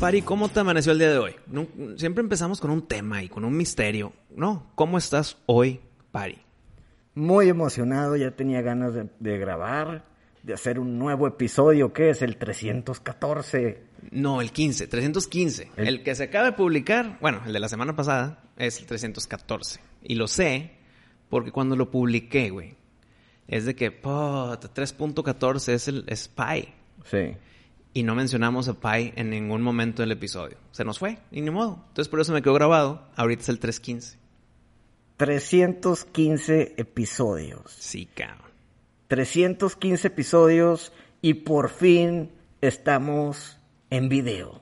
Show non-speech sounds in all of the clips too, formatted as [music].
Pari, ¿cómo te amaneció el día de hoy? Siempre empezamos con un tema y con un misterio. ¿No? ¿Cómo estás hoy, Pari? Muy emocionado, ya tenía ganas de, de grabar, de hacer un nuevo episodio que es el 314. No, el 15, 315. El- El, que se acaba de publicar, bueno, el de la semana pasada, es el 314. Y lo sé porque cuando lo publiqué, güey, es de que, puta, 3.14 es el es Pi. Sí. Y no mencionamos a Pi en ningún momento del episodio. Se nos fue, y ni modo. Entonces por eso me quedó grabado. Ahorita es el 315. 315 episodios. Sí, cabrón. 315 episodios y por fin estamos en video.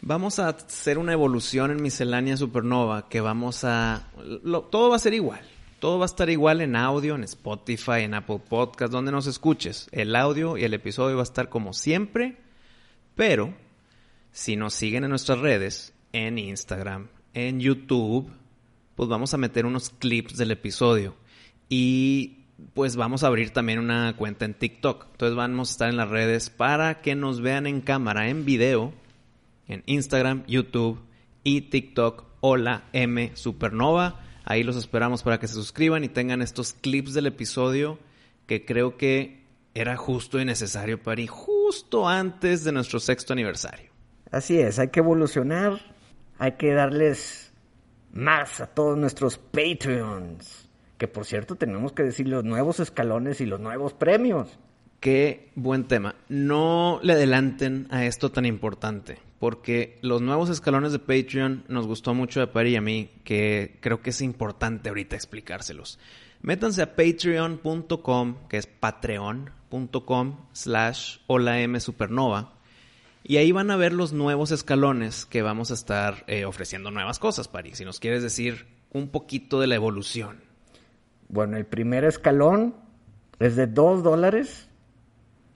Vamos a hacer una evolución en Miscelánea Supernova que vamos a... lo- todo va a ser igual. Todo va a estar igual en audio, en Spotify, en Apple Podcast, donde nos escuches. El audio y el episodio va a estar como siempre, pero si nos siguen en nuestras redes, en Instagram, en YouTube, pues vamos a meter unos clips del episodio. Y pues vamos a abrir también una cuenta en TikTok. Entonces vamos a estar en las redes para que nos vean en cámara, en video, en Instagram, YouTube y TikTok. Hola M Supernova. Ahí los esperamos para que se suscriban y tengan estos clips del episodio que creo que era justo y necesario para ir justo antes de nuestro sexto aniversario. Así es, hay que evolucionar, hay que darles más a todos nuestros Patreons. Que por cierto tenemos que decir los nuevos escalones y los nuevos premios. Qué buen tema. No le adelanten a esto tan importante, porque los nuevos escalones de Patreon nos gustó mucho a Pari y a mí, que creo que es importante ahorita explicárselos. Métanse a patreon.com, que es patreon.com slash hola M supernova, y ahí van a ver los nuevos escalones que vamos a estar eh, ofreciendo nuevas cosas, Pari. Si nos quieres decir un poquito de la evolución. Bueno, el primer escalón es de 2 dólares.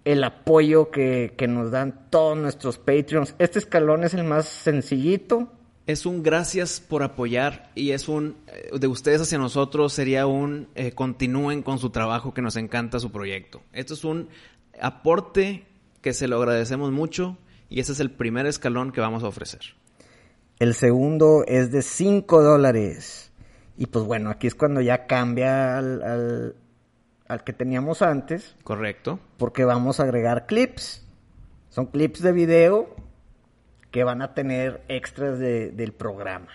El apoyo que, que nos dan todos nuestros Patreons. Este escalón es el más sencillito. Es un gracias por apoyar y es un eh, de ustedes hacia nosotros sería un eh, continúen con su trabajo que nos encanta su proyecto. Esto es un aporte que se lo agradecemos mucho y ese es el primer escalón que vamos a ofrecer. El segundo es de 5 dólares. Y pues bueno, aquí es cuando ya cambia al, al, al que teníamos antes. ¿Correcto? Porque vamos a agregar clips. Son clips de video que van a tener extras de- del programa.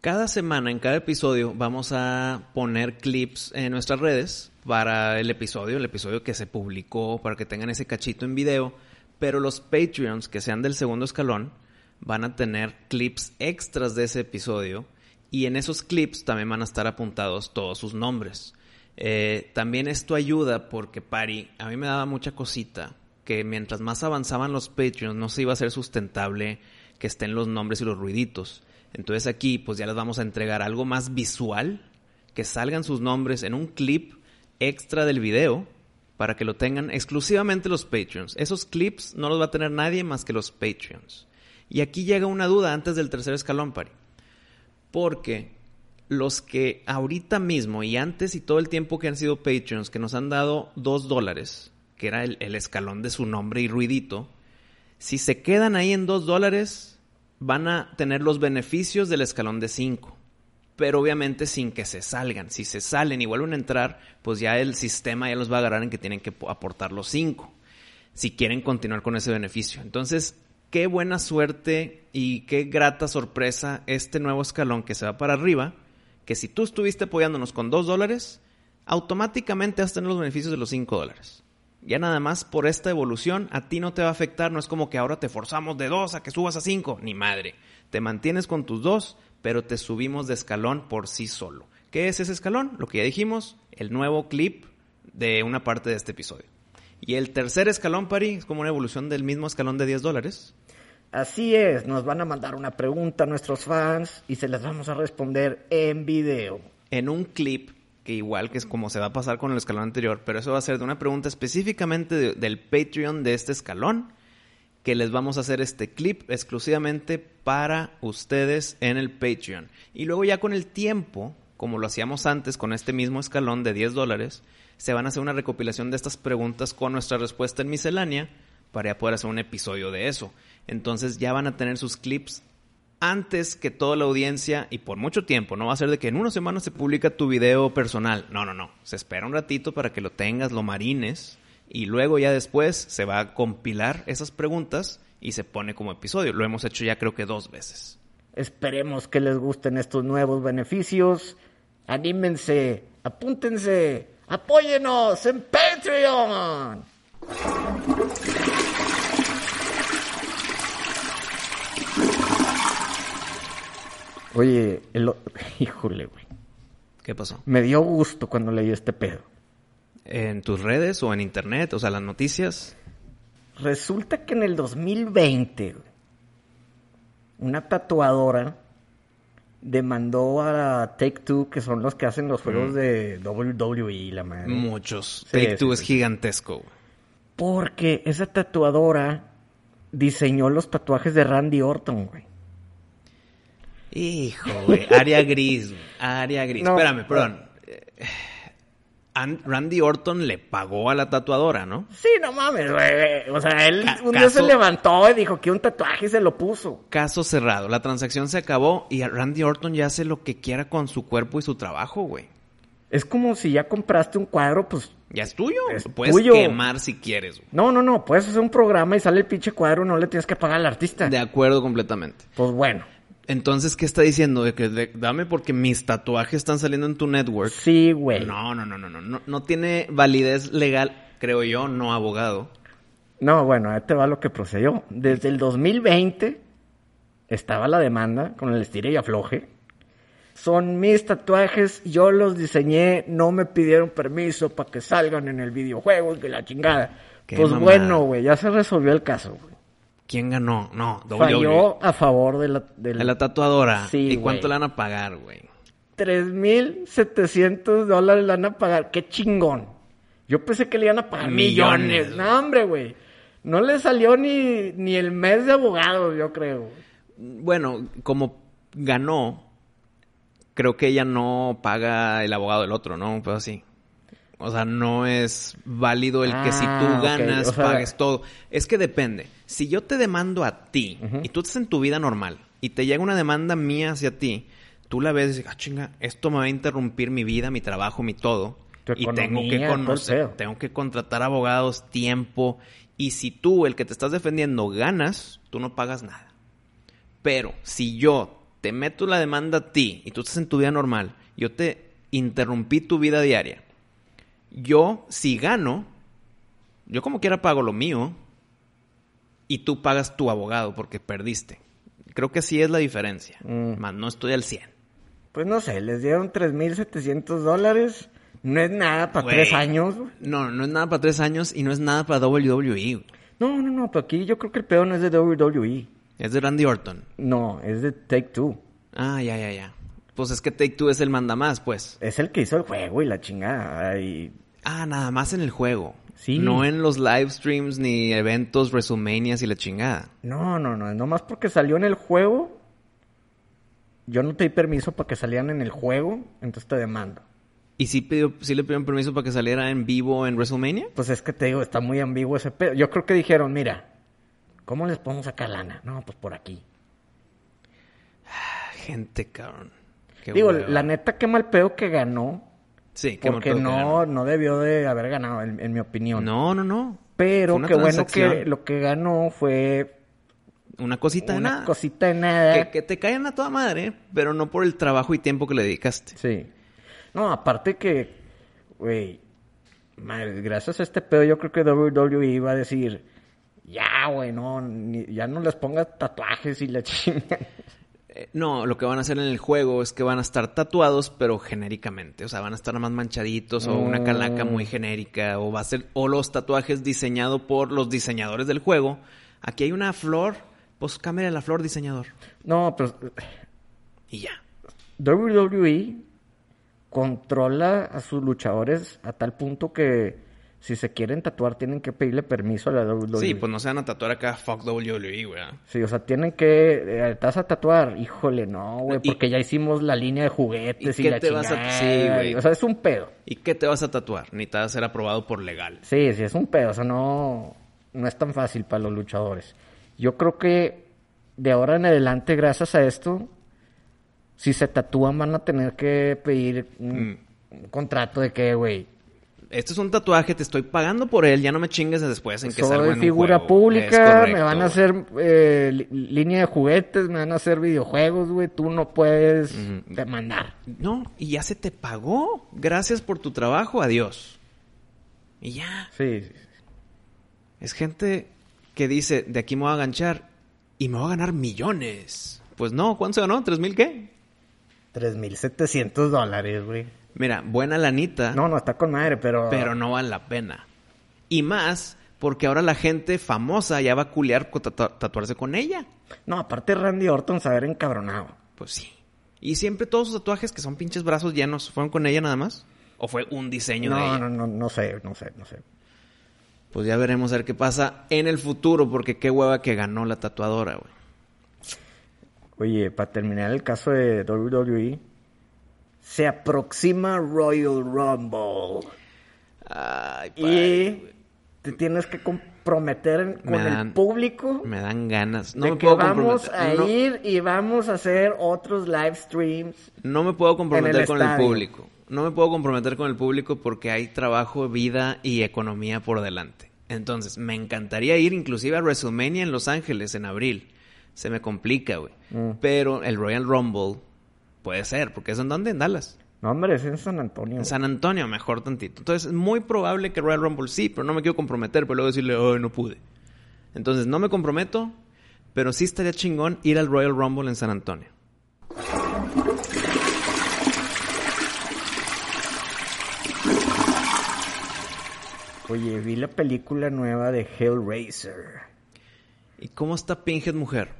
Cada semana, en cada episodio, vamos a poner clips en nuestras redes para el episodio, el episodio que se publicó, para que tengan ese cachito en video. Pero los Patreons que sean del segundo escalón van a tener clips extras de ese episodio. Y en esos clips también van a estar apuntados todos sus nombres. Eh, también esto ayuda porque, Pari, a mí me daba mucha cosita que mientras más avanzaban los Patreons no se iba a ser sustentable que estén los nombres y los ruiditos. Entonces aquí pues ya les vamos a entregar algo más visual, que salgan sus nombres en un clip extra del video para que lo tengan exclusivamente los Patreons. Esos clips no los va a tener nadie más que los Patreons. Y aquí llega una duda antes del tercer escalón, Pari. Porque los que ahorita mismo y antes y todo el tiempo que han sido Patreons, que nos han dado dos dólares, que era el, escalón de su nombre y ruidito, si se quedan ahí en dos dólares, van a tener los beneficios del escalón de cinco. Pero obviamente sin que se salgan. Si se salen y vuelven a entrar, pues ya el sistema ya los va a agarrar en que tienen que po- aportar los cinco. Si quieren continuar con ese beneficio. Entonces, qué buena suerte y qué grata sorpresa este nuevo escalón que se va para arriba que si tú estuviste apoyándonos con 2 dólares, automáticamente vas a tener los beneficios de los 5 dólares. Ya nada más por esta evolución a ti no te va a afectar, no es como que ahora te forzamos de 2 a que subas a 5, ni madre. Te mantienes con tus 2, pero te subimos de escalón por sí solo. ¿Qué es ese escalón? Lo que ya dijimos, el nuevo clip de una parte de este episodio. Y el tercer escalón, Pari, es como una evolución del mismo escalón de 10 dólares. Así es, nos van a mandar una pregunta a nuestros fans y se las vamos a responder en video. En un clip que igual que es como se va a pasar con el escalón anterior, pero eso va a ser de una pregunta específicamente de- del Patreon de este escalón, que les vamos a hacer este clip exclusivamente para ustedes en el Patreon. Y luego ya con el tiempo, como lo hacíamos antes con este mismo escalón de 10 dólares, se van a hacer una recopilación de estas preguntas con nuestra respuesta en miscelánea para ya poder hacer un episodio de eso. Entonces ya van a tener sus clips antes que toda la audiencia y por mucho tiempo. No va a ser de que en una semana se publica tu video personal. No, no, no. Se espera un ratito para que lo tengas, lo marines y luego ya después se va a compilar esas preguntas y se pone como episodio. Lo hemos hecho ya creo que dos veces. Esperemos que les gusten estos nuevos beneficios. Anímense, apúntense, apóyenos en Patreon. Oye, el [laughs] híjole, güey. ¿Qué pasó? Me dio gusto cuando leí este pedo. ¿En tus redes o en internet? O sea, las noticias. Resulta que en el 2020, güey, una tatuadora demandó a Take Two, que son los que hacen los juegos de WWE, la madre. Muchos. Sí, Take Two es sí. gigantesco. güey. Porque esa tatuadora diseñó los tatuajes de Randy Orton, güey. Hijo, güey. Área gris. Área gris. No. Espérame, perdón. An- Randy Orton le pagó a la tatuadora, ¿no? Sí, no mames, güey. O sea, él Ca- un día se levantó y dijo que un tatuaje se lo puso. Caso cerrado. La transacción se acabó y Randy Orton ya hace lo que quiera con su cuerpo y su trabajo, güey. Es como si ya compraste un cuadro, pues... Ya es tuyo. Es puedes tuyo. quemar si quieres, güey. No, no, no. Puedes hacer un programa y sale el pinche cuadro, no le tienes que pagar al artista. De acuerdo completamente. Pues bueno. Entonces, ¿qué está diciendo? De que de- dame porque mis tatuajes están saliendo en tu network. Sí, güey. No, no, no, no, no, no. Tiene validez legal, creo yo, no abogado. No, bueno, ahí te va lo que procedió. Desde el 2020 estaba la demanda con el estire y afloje. Son mis tatuajes, yo los diseñé, no me pidieron permiso para que salgan en el videojuego, que la chingada. Qué pues mamada. bueno, güey, ya se resolvió el caso, güey. ¿Quién ganó? No, WWE. Falló a favor de la... del- De la tatuadora. Sí, ¿Y cuánto le van a pagar, güey? 3.700 dólares le van a pagar. ¡Qué chingón! Yo pensé que le iban a pagar Millones, millones. No, hombre, güey. No le salió ni, ni el mes de abogado, yo creo. Bueno, como ganó, creo que ella no paga el abogado del otro, ¿no? Pues así. O sea, no es válido el que si Ah, tú ganas, O sea- pagues todo. Es que depende. Si yo te demando a ti y tú estás en tu vida normal y te llega una demanda mía hacia ti, tú la ves y dices, ah, chinga, esto me va a interrumpir mi vida, mi trabajo, mi todo. Tu y tengo que conocer, tengo que contratar abogados, tiempo. Y si tú, el que te estás defendiendo, ganas, tú no pagas nada. Pero si yo te meto la demanda a ti y tú estás en tu vida normal, yo te interrumpí tu vida diaria. Yo, si gano, yo como quiera pago lo mío y tú pagas tu abogado porque perdiste. Creo que así es la diferencia. Mm. Más no estoy al 100. Pues no sé, les dieron 3.700 dólares. No es nada para tres años. No, no es nada para tres años y no es nada para WWE. No, no, no, pero aquí yo creo que el pedo no es de WWE. Es de Randy Orton. No, es de Take Two. Ah, ya, ya, ya. Pues es que Take Two es el manda más, pues. Es el que hizo el juego y la chingada. Y... Ah, nada más en el juego. Sí. No en los live streams ni eventos, WrestleManias y la chingada. No, no, no, nomás porque salió en el juego. Yo no te di permiso para que salieran en el juego, entonces te demando. ¿Y sí, pidió, sí le pidieron permiso para que saliera en vivo en WrestleMania? Pues es que te digo, está muy ambiguo ese pedo. Yo creo que dijeron, mira, ¿cómo les podemos sacar lana? No, pues por aquí. Ah, Gente, cabrón. Qué digo, hueva. la neta, qué mal pedo que ganó. Sí, mal Porque que no, no debió de haber ganado, en, en mi opinión. No, no, no. Pero qué bueno que lo que ganó fue Una cosita de una nada. cosita de nada. Que, que te caen a toda madre, pero no por el trabajo y tiempo que le dedicaste. Sí. No, aparte que, güey, gracias a este pedo yo creo que WWE va a decir, ya, güey, no, ni- ya no les pongas tatuajes y la [laughs] chinga. Eh, no, lo que van a hacer en el juego es que van a estar tatuados, pero genéricamente. O sea, van a estar más manchaditos o una calaca muy genérica. O va a ser, o los tatuajes diseñados por los diseñadores del juego. Aquí hay una flor, pues cámbiale la flor, diseñador. No, pues Y ya. WWE controla a sus luchadores a tal punto que si se quieren tatuar tienen que pedirle permiso a la WWE. Sí, pues no se van a tatuar acá fuck WWE, güey. Sí, o sea, tienen que... eh, ¿Te vas a tatuar? Híjole, no, güey, porque ya hicimos la línea de juguetes ¿Y y, qué la te vas a- chingada, Sí, güey. O sea, es un pedo. ¿Y qué te vas a tatuar? Ni te va a ser aprobado por legal. Sí, sí, es un pedo. O sea, no, no es tan fácil para los luchadores. Yo creo que de ahora en adelante, gracias a esto, si se tatúan van a tener que pedir un, Mm. un contrato de que, güey, Este es un tatuaje, te estoy pagando por él, ya no me chingues después en que salga soy en un figura juego. Pública, correcto, me van a hacer eh, línea de juguetes, me van a hacer videojuegos, güey, tú no puedes demandar. No, y ya se te pagó. Gracias por tu trabajo, adiós. Y ya. Sí, sí, sí. Es gente que dice, de aquí me voy a aganchar y me voy a ganar millones. Pues no, ¿cuánto se ganó? ¿Tres mil qué? 3.700 dólares, güey. Mira, buena lanita, No, no, está con madre, pero... pero no vale la pena. Y más porque ahora la gente famosa ya va a culear tatu- tatuarse con ella. No, aparte Randy Orton saber encabronado. Pues sí. Y siempre todos sus tatuajes que son pinches brazos llenos, ¿fueron con ella nada más? ¿O fue un diseño de No, ella? no, no, no sé, no sé, no sé. Pues ya veremos a ver qué pasa en el futuro, porque qué hueva que ganó la tatuadora, güey. Oye, para terminar el caso de WWE, se aproxima Royal Rumble Ay, y te tienes que comprometer en- con dan- el público Me dan ganas. No de me que puedo vamos comprometer. a no, ir y vamos a hacer otros live streams. no me puedo comprometer el con el público. No me puedo comprometer con el público porque hay trabajo, vida y economía por delante. Entonces, me encantaría ir inclusive a WrestleMania en Los Ángeles en abril. Se me complica, güey. Mm. Pero el Royal Rumble puede ser, porque es en donde, en Dallas. No, hombre, es en San Antonio. En San Antonio, mejor tantito. Entonces, es muy probable que Royal Rumble sí, pero no me quiero comprometer, pero luego decirle, oh, no pude. Entonces, no me comprometo, pero sí estaría chingón ir al Royal Rumble en San Antonio. Oye, vi la película nueva de Hellraiser. ¿Y cómo está Pinhead mujer?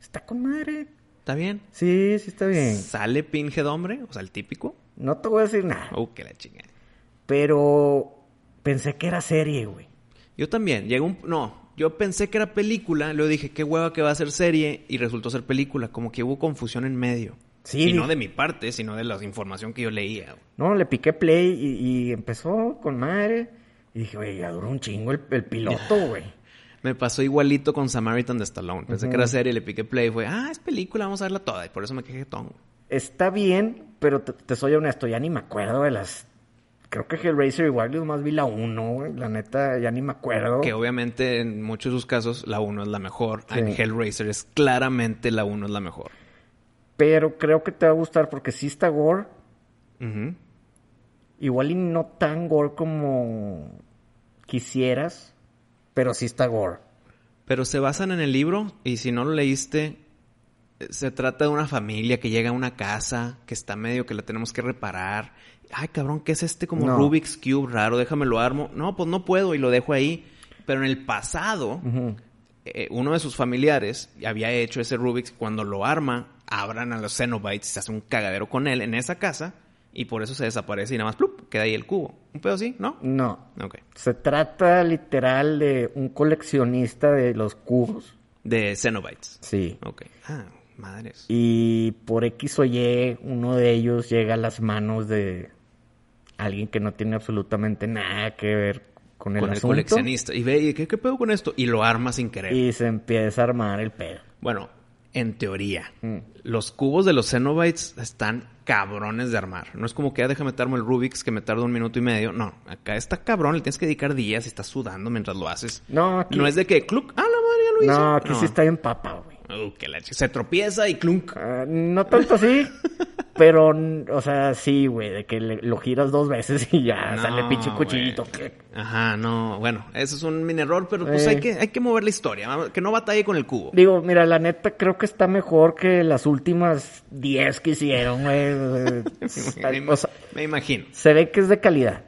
Está con madre. ¿Está bien? Sí, sí está bien. ¿Sale Pinhead hombre? O sea, el típico. No te voy a decir nada. Oh, que la chingada. Pero pensé que era serie, güey. Yo también. Llegó un... No, yo pensé que era película. Luego dije, qué hueva que va a ser serie. Y resultó ser película. Como que hubo confusión en medio. Sí, Y no de mi parte, sino de la información que yo leía. güey. No, le piqué play y, y empezó con madre. Y dije, güey, ya duró un chingo el, el piloto, [laughs] güey. Me pasó igualito con Samaritan de Stallone. Pensé que era serie, le piqué play y fue, ah, es película, vamos a verla toda. Y por eso me quejé tongo. Está bien, pero te, te soy honesto, ya ni me acuerdo de las... Creo que Hellraiser igual yo más vi la 1, güey. La neta, ya ni me acuerdo. Que obviamente en muchos de sus casos la 1 es la mejor. Sí. En Hellraiser es claramente la 1 es la mejor. Pero creo que te va a gustar porque sí está gore. Igual y no tan gore como quisieras, pero sí está gore. Pero se basan en el libro y si no lo leíste, se trata de una familia que llega a una casa que está medio que la tenemos que reparar. Ay, cabrón, ¿qué es este como No. Rubik's Cube raro? Déjame lo armo. No, pues no puedo y lo dejo ahí. Pero en el pasado, eh, uno de sus familiares había hecho ese Rubik's. Cuando lo arma, abran a los Cenobites y se hace un cagadero con él en esa casa. Y por eso se desaparece y nada más plup, queda ahí el cubo. ¿Un pedo así? ¿No? No. Ok. Se trata literal de un coleccionista de los cubos. De Cenobites. Sí. Ok. Ah, madres. Y por X o Y, uno de ellos llega a las manos de alguien que no tiene absolutamente nada que ver con el con el asunto. coleccionista. Y ve, ¿y ¿qué, ¿qué pedo con esto? Y lo arma sin querer. Y se empieza a armar el pedo. Bueno, en teoría, Mm. los cubos de los Cenobites están cabrones de armar. No es como que, ah, déjame meterme el Rubik's que me tarda un minuto y medio. No, acá está cabrón, le tienes que dedicar días y estás sudando mientras lo haces. No, aquí- No es de que, cluc, ah, la madre, ya lo hizo? No, aquí sí está bien papa, güey. Uh, que la Se tropieza y clunk. Ah, no tanto así, [laughs] pero, o sea, sí, güey, de que le- lo giras dos veces y ya No, sale pinche cuchillito. Ajá, no, bueno, eso es un mini error, pero pues Eh. hay, que, hay que mover la historia, que no batalle con el cubo. Digo, mira, la neta creo que está mejor que las últimas 10 que hicieron, güey. [laughs] me, o sea, me imagino. se ve que es de calidad.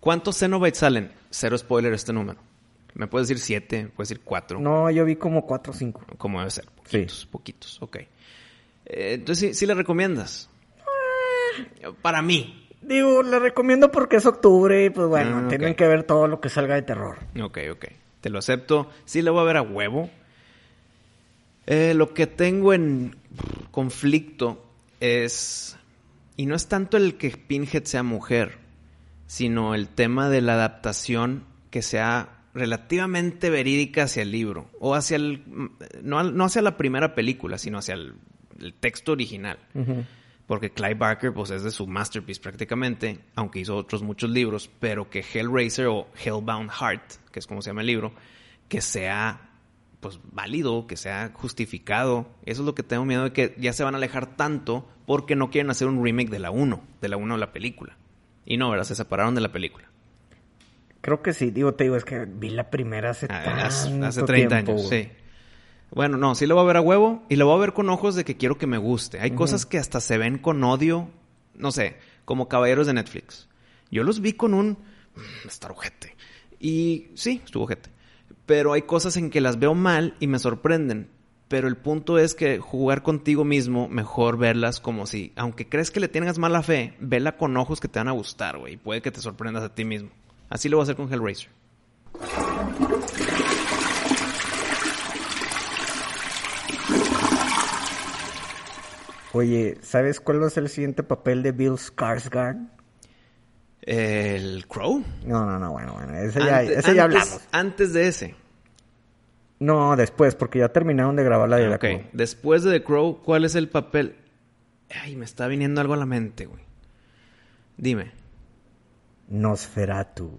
¿Cuántos Xenobites salen? Cero spoiler este número. Me puedes decir siete, puedes decir cuatro. No, yo vi como 4 o 5. Como debe ser. Poquitos, poquitos, ok. Eh, entonces, ¿sí, sí le recomiendas? Para mí. Digo, le recomiendo porque es octubre y pues bueno, Ah, tienen que ver todo lo que salga de terror. Ok, ok. Te lo acepto. Sí le voy a ver a huevo. Eh, lo que tengo en conflicto es... Y no es tanto el que Pinhead sea mujer, sino el tema de la adaptación que sea relativamente verídica hacia el libro. O hacia el... No, no hacia la primera película, sino hacia el, el texto original. Porque Clive Barker, pues es de su masterpiece prácticamente, aunque hizo otros muchos libros, pero que Hellraiser o Hellbound Heart, que es como se llama el libro, que sea pues válido, que sea justificado. Eso es lo que tengo miedo de que ya se van a alejar tanto porque no quieren hacer un remake de la 1, de la 1 de la película. Y no, ¿verdad? Se separaron de la película. Creo que sí, digo, te digo, es que vi la primera hace, Ah, Hace, tanto hace 30 tiempo, años, güey. sí. Bueno, no, sí lo voy a ver a huevo y lo voy a ver con ojos de que quiero que me guste. Hay cosas que hasta se ven con odio, no sé, como caballeros de Netflix. Yo los vi con un... "Mm, Está ojete. Y sí, estuvo ojete. Pero hay cosas en que las veo mal y me sorprenden. Pero el punto es que jugar contigo mismo, mejor verlas como si, aunque crees que le tengas mala fe, vela con ojos que te van a gustar, güey. y Puede que te sorprendas a ti mismo. Así lo voy a hacer con Hellraiser. Oye, ¿sabes cuál va a ser el siguiente papel de Bill Skarsgård? ¿El Crow? No, no, no, bueno, bueno, ese ya, Ante- ese ya antes- hablamos. Antes de ese. No, después, porque ya terminaron de grabar la de Ah, la ok. Crow. Después de The Crow, ¿cuál es el papel? Ay, me está viniendo algo a la mente, güey. Dime. Nosferatu.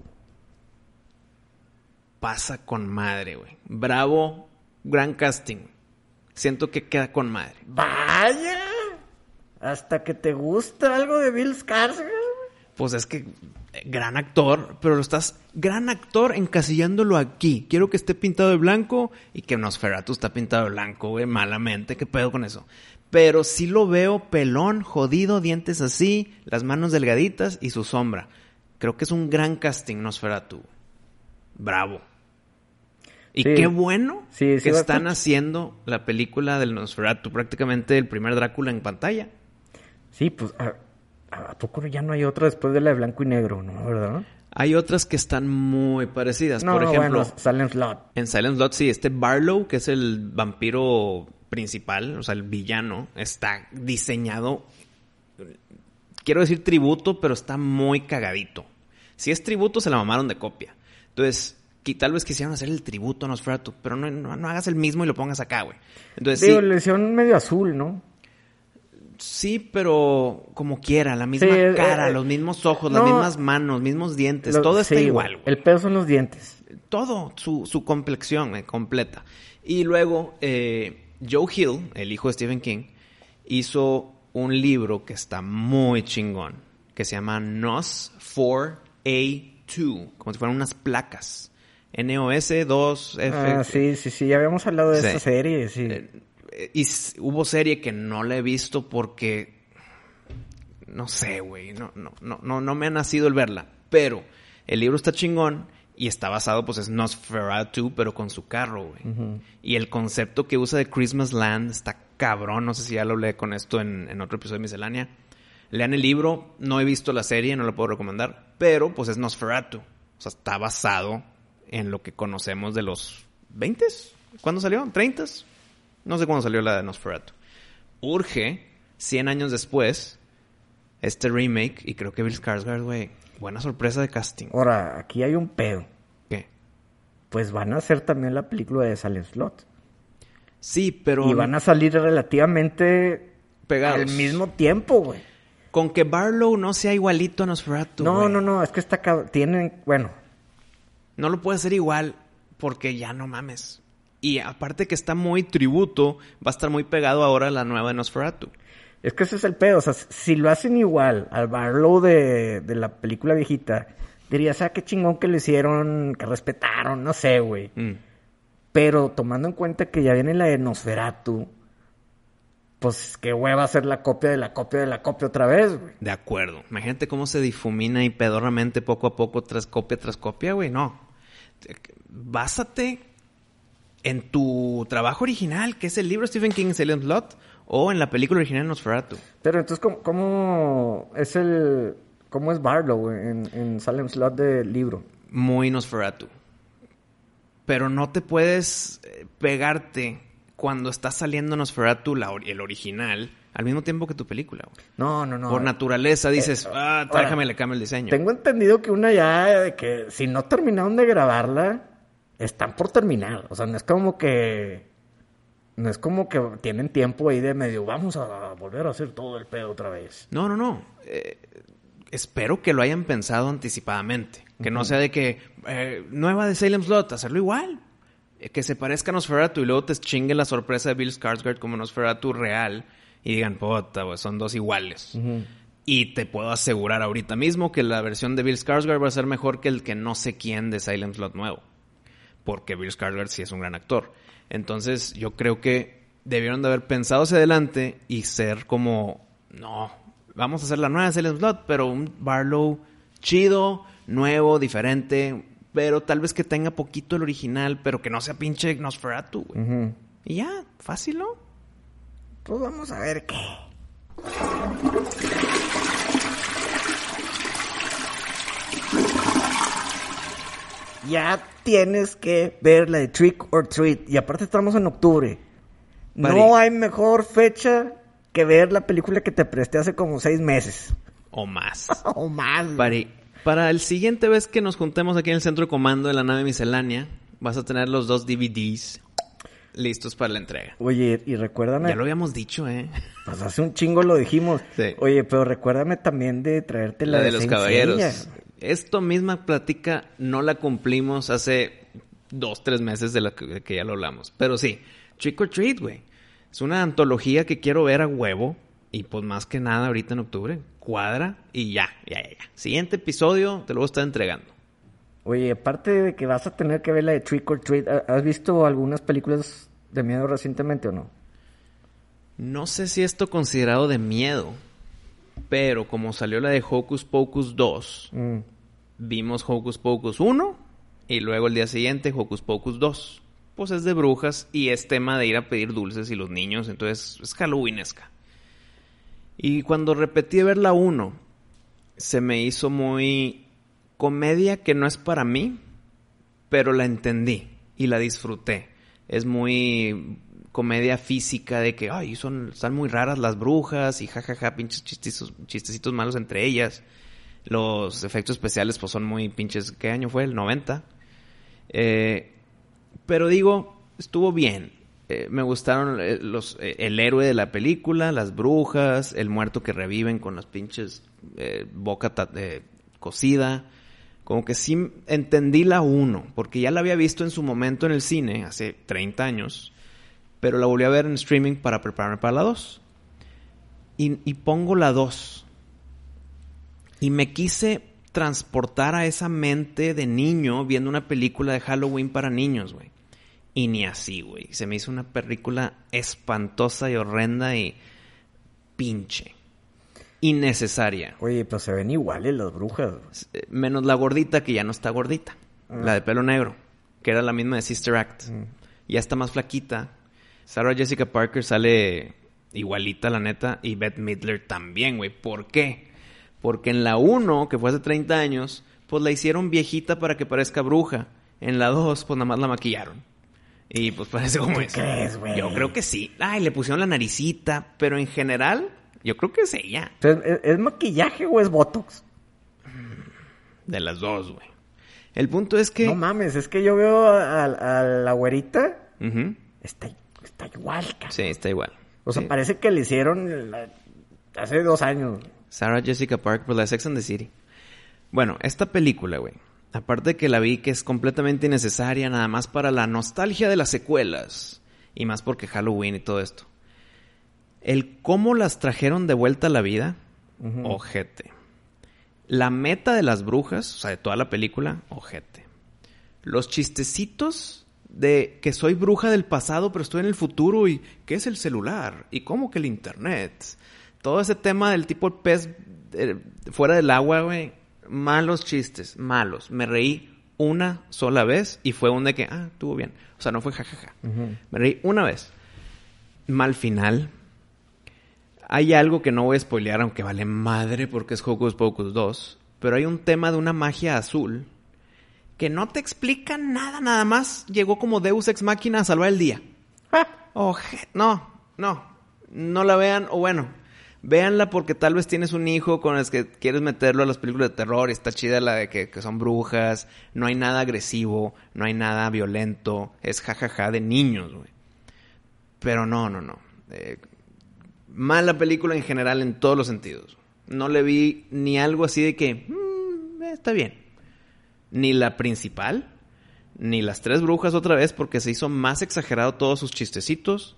Pasa con madre, güey. Bravo, gran casting. Siento que queda con madre. ¡Vaya! Hasta que te gusta algo de Bill Skarsgård. Pues es que eh, gran actor, pero lo estás gran actor encasillándolo aquí. Quiero que esté pintado de blanco y que Nosferatu está pintado de blanco, güey, malamente. ¿Qué pedo con eso? Pero sí lo veo pelón, jodido, dientes así, las manos delgaditas y su sombra. Creo que es un gran casting Nosferatu. Bravo. Y Sí. qué bueno Sí, sí, que están haciendo la película del Nosferatu, prácticamente el primer Drácula en pantalla. Sí, pues, ¿a, ¿a poco ya no hay otra después de la de blanco y negro, no? ¿Verdad? Hay otras que están muy parecidas. No, Por ejemplo, bueno, Silent Slot. En Silent Slot, sí, este Barlow, que es el vampiro principal, o sea, el villano, está diseñado. Quiero decir tributo, pero está muy cagadito. Si es tributo, se la mamaron de copia. Entonces, qui- tal vez quisieron hacer el tributo a Nosferatu, pero no, no, no hagas el mismo y lo pongas acá, güey. Entonces, Digo, sí, le hicieron medio azul, ¿no? sí, pero como quiera, la misma Sí, eh, cara, eh, los mismos ojos, no. las mismas manos, mismos dientes, Lo- todo está sí, igual, güey. El pedo son los dientes. todo, su, su complexión eh, completa. Y luego eh, Joe Hill, el hijo de Stephen King, hizo un libro que está muy chingón, que se llama NOS 4A2, como si fueran unas placas. NOS 2F. Ah, sí, sí, sí, ya habíamos hablado de Sí. esta serie, sí. Eh, y hubo serie que no la he visto porque no sé, güey, no, no, no, no, no me ha nacido el verla. Pero el libro está chingón y está basado, pues es Nosferatu, pero con su carro, güey. Y el concepto que usa de Christmas Land está cabrón. No sé si ya lo hablé con esto en, en otro episodio de Miscelánea. Lean el libro, no he visto la serie, no lo puedo recomendar, pero pues es Nosferatu. O sea, está basado en lo que conocemos de los 20 ¿Cuándo salió? ¿30? No sé cuándo salió la de Nosferatu. Urge, 100 años después, este remake, y creo que Bill Skarsgård, güey, buena sorpresa de casting. Ahora, aquí hay un pedo. ¿Qué? Pues van a hacer también la película de Silent Slot. Sí, pero Y van a salir relativamente pegados. al mismo tiempo, güey. Con que Barlow no sea igualito a Nosferatu, No, güey. no, no, es que está tienen, bueno, No lo puede hacer igual porque ya no mames. Y aparte que está muy tributo, va a estar muy pegado ahora a la nueva de Nosferatu. Es que ese es el pedo. O sea, si lo hacen igual al Barlow de, de la película viejita, dirías, ah, qué chingón que lo hicieron, que respetaron, no sé, güey. Mm. Pero tomando en cuenta que ya viene la de Nosferatu, pues qué hueva hacer la copia de la copia de la copia otra vez, güey. De acuerdo. Imagínate cómo se difumina y pedorramente poco a poco tras copia tras copia, güey. No. Básate en tu trabajo original, que es el libro Stephen King Silent Lot, o en la película original Nosferatu. Pero entonces, ¿cómo, cómo es el... ¿Cómo es Barlow en, en Salem Slot del libro? Muy Nosferatu. Pero no te puedes eh, pegarte cuando está saliendo Nosferatu, la el original, al mismo tiempo que tu película. güey. No, no, no. Por naturaleza dices, Eh, ah, ahora, déjame le cambio el diseño. Tengo entendido que una ya, de que si no terminaron de grabarla, están por terminar. O sea, no es como que... No es como que tienen tiempo ahí de medio, vamos a volver a hacer todo el pedo otra vez. No, no, no. Eh, espero que lo hayan pensado anticipadamente. Que no sea de que eh, nueva de Salem Slot, hacerlo igual. Que se parezca a Nosferatu y luego te chingue la sorpresa de Bill Skarsgård como Nosferatu real y digan, puta, güey, son dos iguales. Y te puedo asegurar ahorita mismo que la versión de Bill Skarsgård va a ser mejor que el que no sé quién de Silent Slot nuevo. Porque Bill Skarsgård sí es un gran actor. Entonces yo creo que debieron de haber pensado hacia adelante y ser como, no, vamos a hacer la nueva Silent Slot, pero un Barlow chido, nuevo, diferente, pero tal vez que tenga poquito el original, pero que no sea pinche Nosferatu, güey. Y ya, fácil, ¿no? Pues vamos a ver qué. Ya tienes que ver la de Trick or Treat. Y aparte estamos en octubre. No hay mejor fecha que ver la película que te presté hace como seis meses. O más. [laughs] O más. Para, para el siguiente vez que nos juntemos aquí en el centro de comando de la nave miscelánea, vas a tener los dos DVDs listos para la entrega. Oye, y recuérdame. Ya lo habíamos dicho, ¿eh? Pues hace un chingo lo dijimos. Sí. Oye, pero recuérdame también de traerte la, La de los caballeros. Esto misma plática no la cumplimos hace dos, tres meses de la que, que ya lo hablamos. Pero sí, Trick or Treat, güey. Es una antología que quiero ver a huevo. Y pues más que nada ahorita en octubre. Cuadra y ya, ya, ya, ya. Siguiente episodio te lo voy a estar entregando. Oye, aparte de que vas a tener que ver la de Trick or Treat, ¿ha- ¿has visto algunas películas de miedo recientemente o no? No sé si esto considerado de miedo. Pero como salió la de Hocus Pocus 2, Mm. vimos Hocus Pocus 1 y luego el día siguiente Hocus Pocus 2. Pues es de brujas y es tema de ir a pedir dulces y los niños, entonces es Halloweenesca. Y cuando repetí ver la 1, se me hizo muy comedia que no es para mí, pero la entendí y la disfruté. Es muy comedia física de que, ay, son, están muy raras las brujas y jajaja, pinches chistecitos, chistecitos malos entre ellas. Los efectos especiales pues son muy pinches, ¿qué año fue? El 90. Eh, pero digo, estuvo bien. Eh, me gustaron eh, los, eh, el héroe de la película, las brujas, el muerto que reviven con las pinches boca cocida. Como que sí entendí la 1, porque ya la había visto en su momento en el cine, hace 30 años, pero la volví a ver en streaming para prepararme para la 2. Y, y pongo la 2. Y me quise transportar a esa mente de niño viendo una película de Halloween para niños, güey. Y ni así, güey. Se me hizo una película espantosa y horrenda y pinche. Innecesaria. Oye, pero se ven iguales las brujas. Eh, Menos la gordita que ya no está gordita. La de pelo negro. Que era la misma de Sister Act. Ya está más flaquita. Sarah Jessica Parker sale igualita, la neta. Y Beth Midler también, güey. ¿Por qué? Porque en la 1, que fue hace 30 años, pues la hicieron viejita para que parezca bruja. En la 2, pues nada más la maquillaron. Y pues [laughs] parece como ¿Tú es. crees, güey? Yo creo que sí. Ay, le pusieron la naricita. Pero en general, yo creo que es ella. ¿es, es maquillaje o es Botox? De las dos, güey. El punto es que... No mames, es que yo veo a, la güerita, Ujú. está, está igual, cabrón. Sí, está igual. O sea, Sí. parece que le hicieron la- hace dos años. Sarah Jessica Parker por la de Sex and the City. Bueno, esta película, güey, aparte de que la vi que es completamente innecesaria, nada más para la nostalgia de las secuelas, y más porque Halloween y todo esto. El cómo las trajeron de vuelta a la vida, ojete. La meta de las brujas, o sea, de toda la película, ojete. Los chistecitos de que soy bruja del pasado, pero estoy en el futuro y qué es el celular y cómo que el internet. Todo ese tema del tipo pez eh, fuera del agua, güey. Malos chistes, malos. Me reí una sola vez y fue un de que, ah, estuvo bien. O sea, no fue jajaja. Me reí una vez. Mal final. Hay algo que no voy a spoilear, aunque vale madre porque es Hocus Pocus 2. Pero hay un tema de una magia azul que no te explica nada, nada más llegó como Deus Ex Máquina a salvar el día. Oje, no, no, no la vean, o bueno, véanla porque tal vez tienes un hijo con el que quieres meterlo a las películas de terror está chida la de que, son brujas, no hay nada agresivo, no hay nada violento, es jajaja de niños, güey. Pero no, no, no. Eh, mala película en general en todos los sentidos. No le vi ni algo así de que, "Mm, está bien ni la principal, ni las tres brujas otra vez, porque se hizo más exagerado todos sus chistecitos,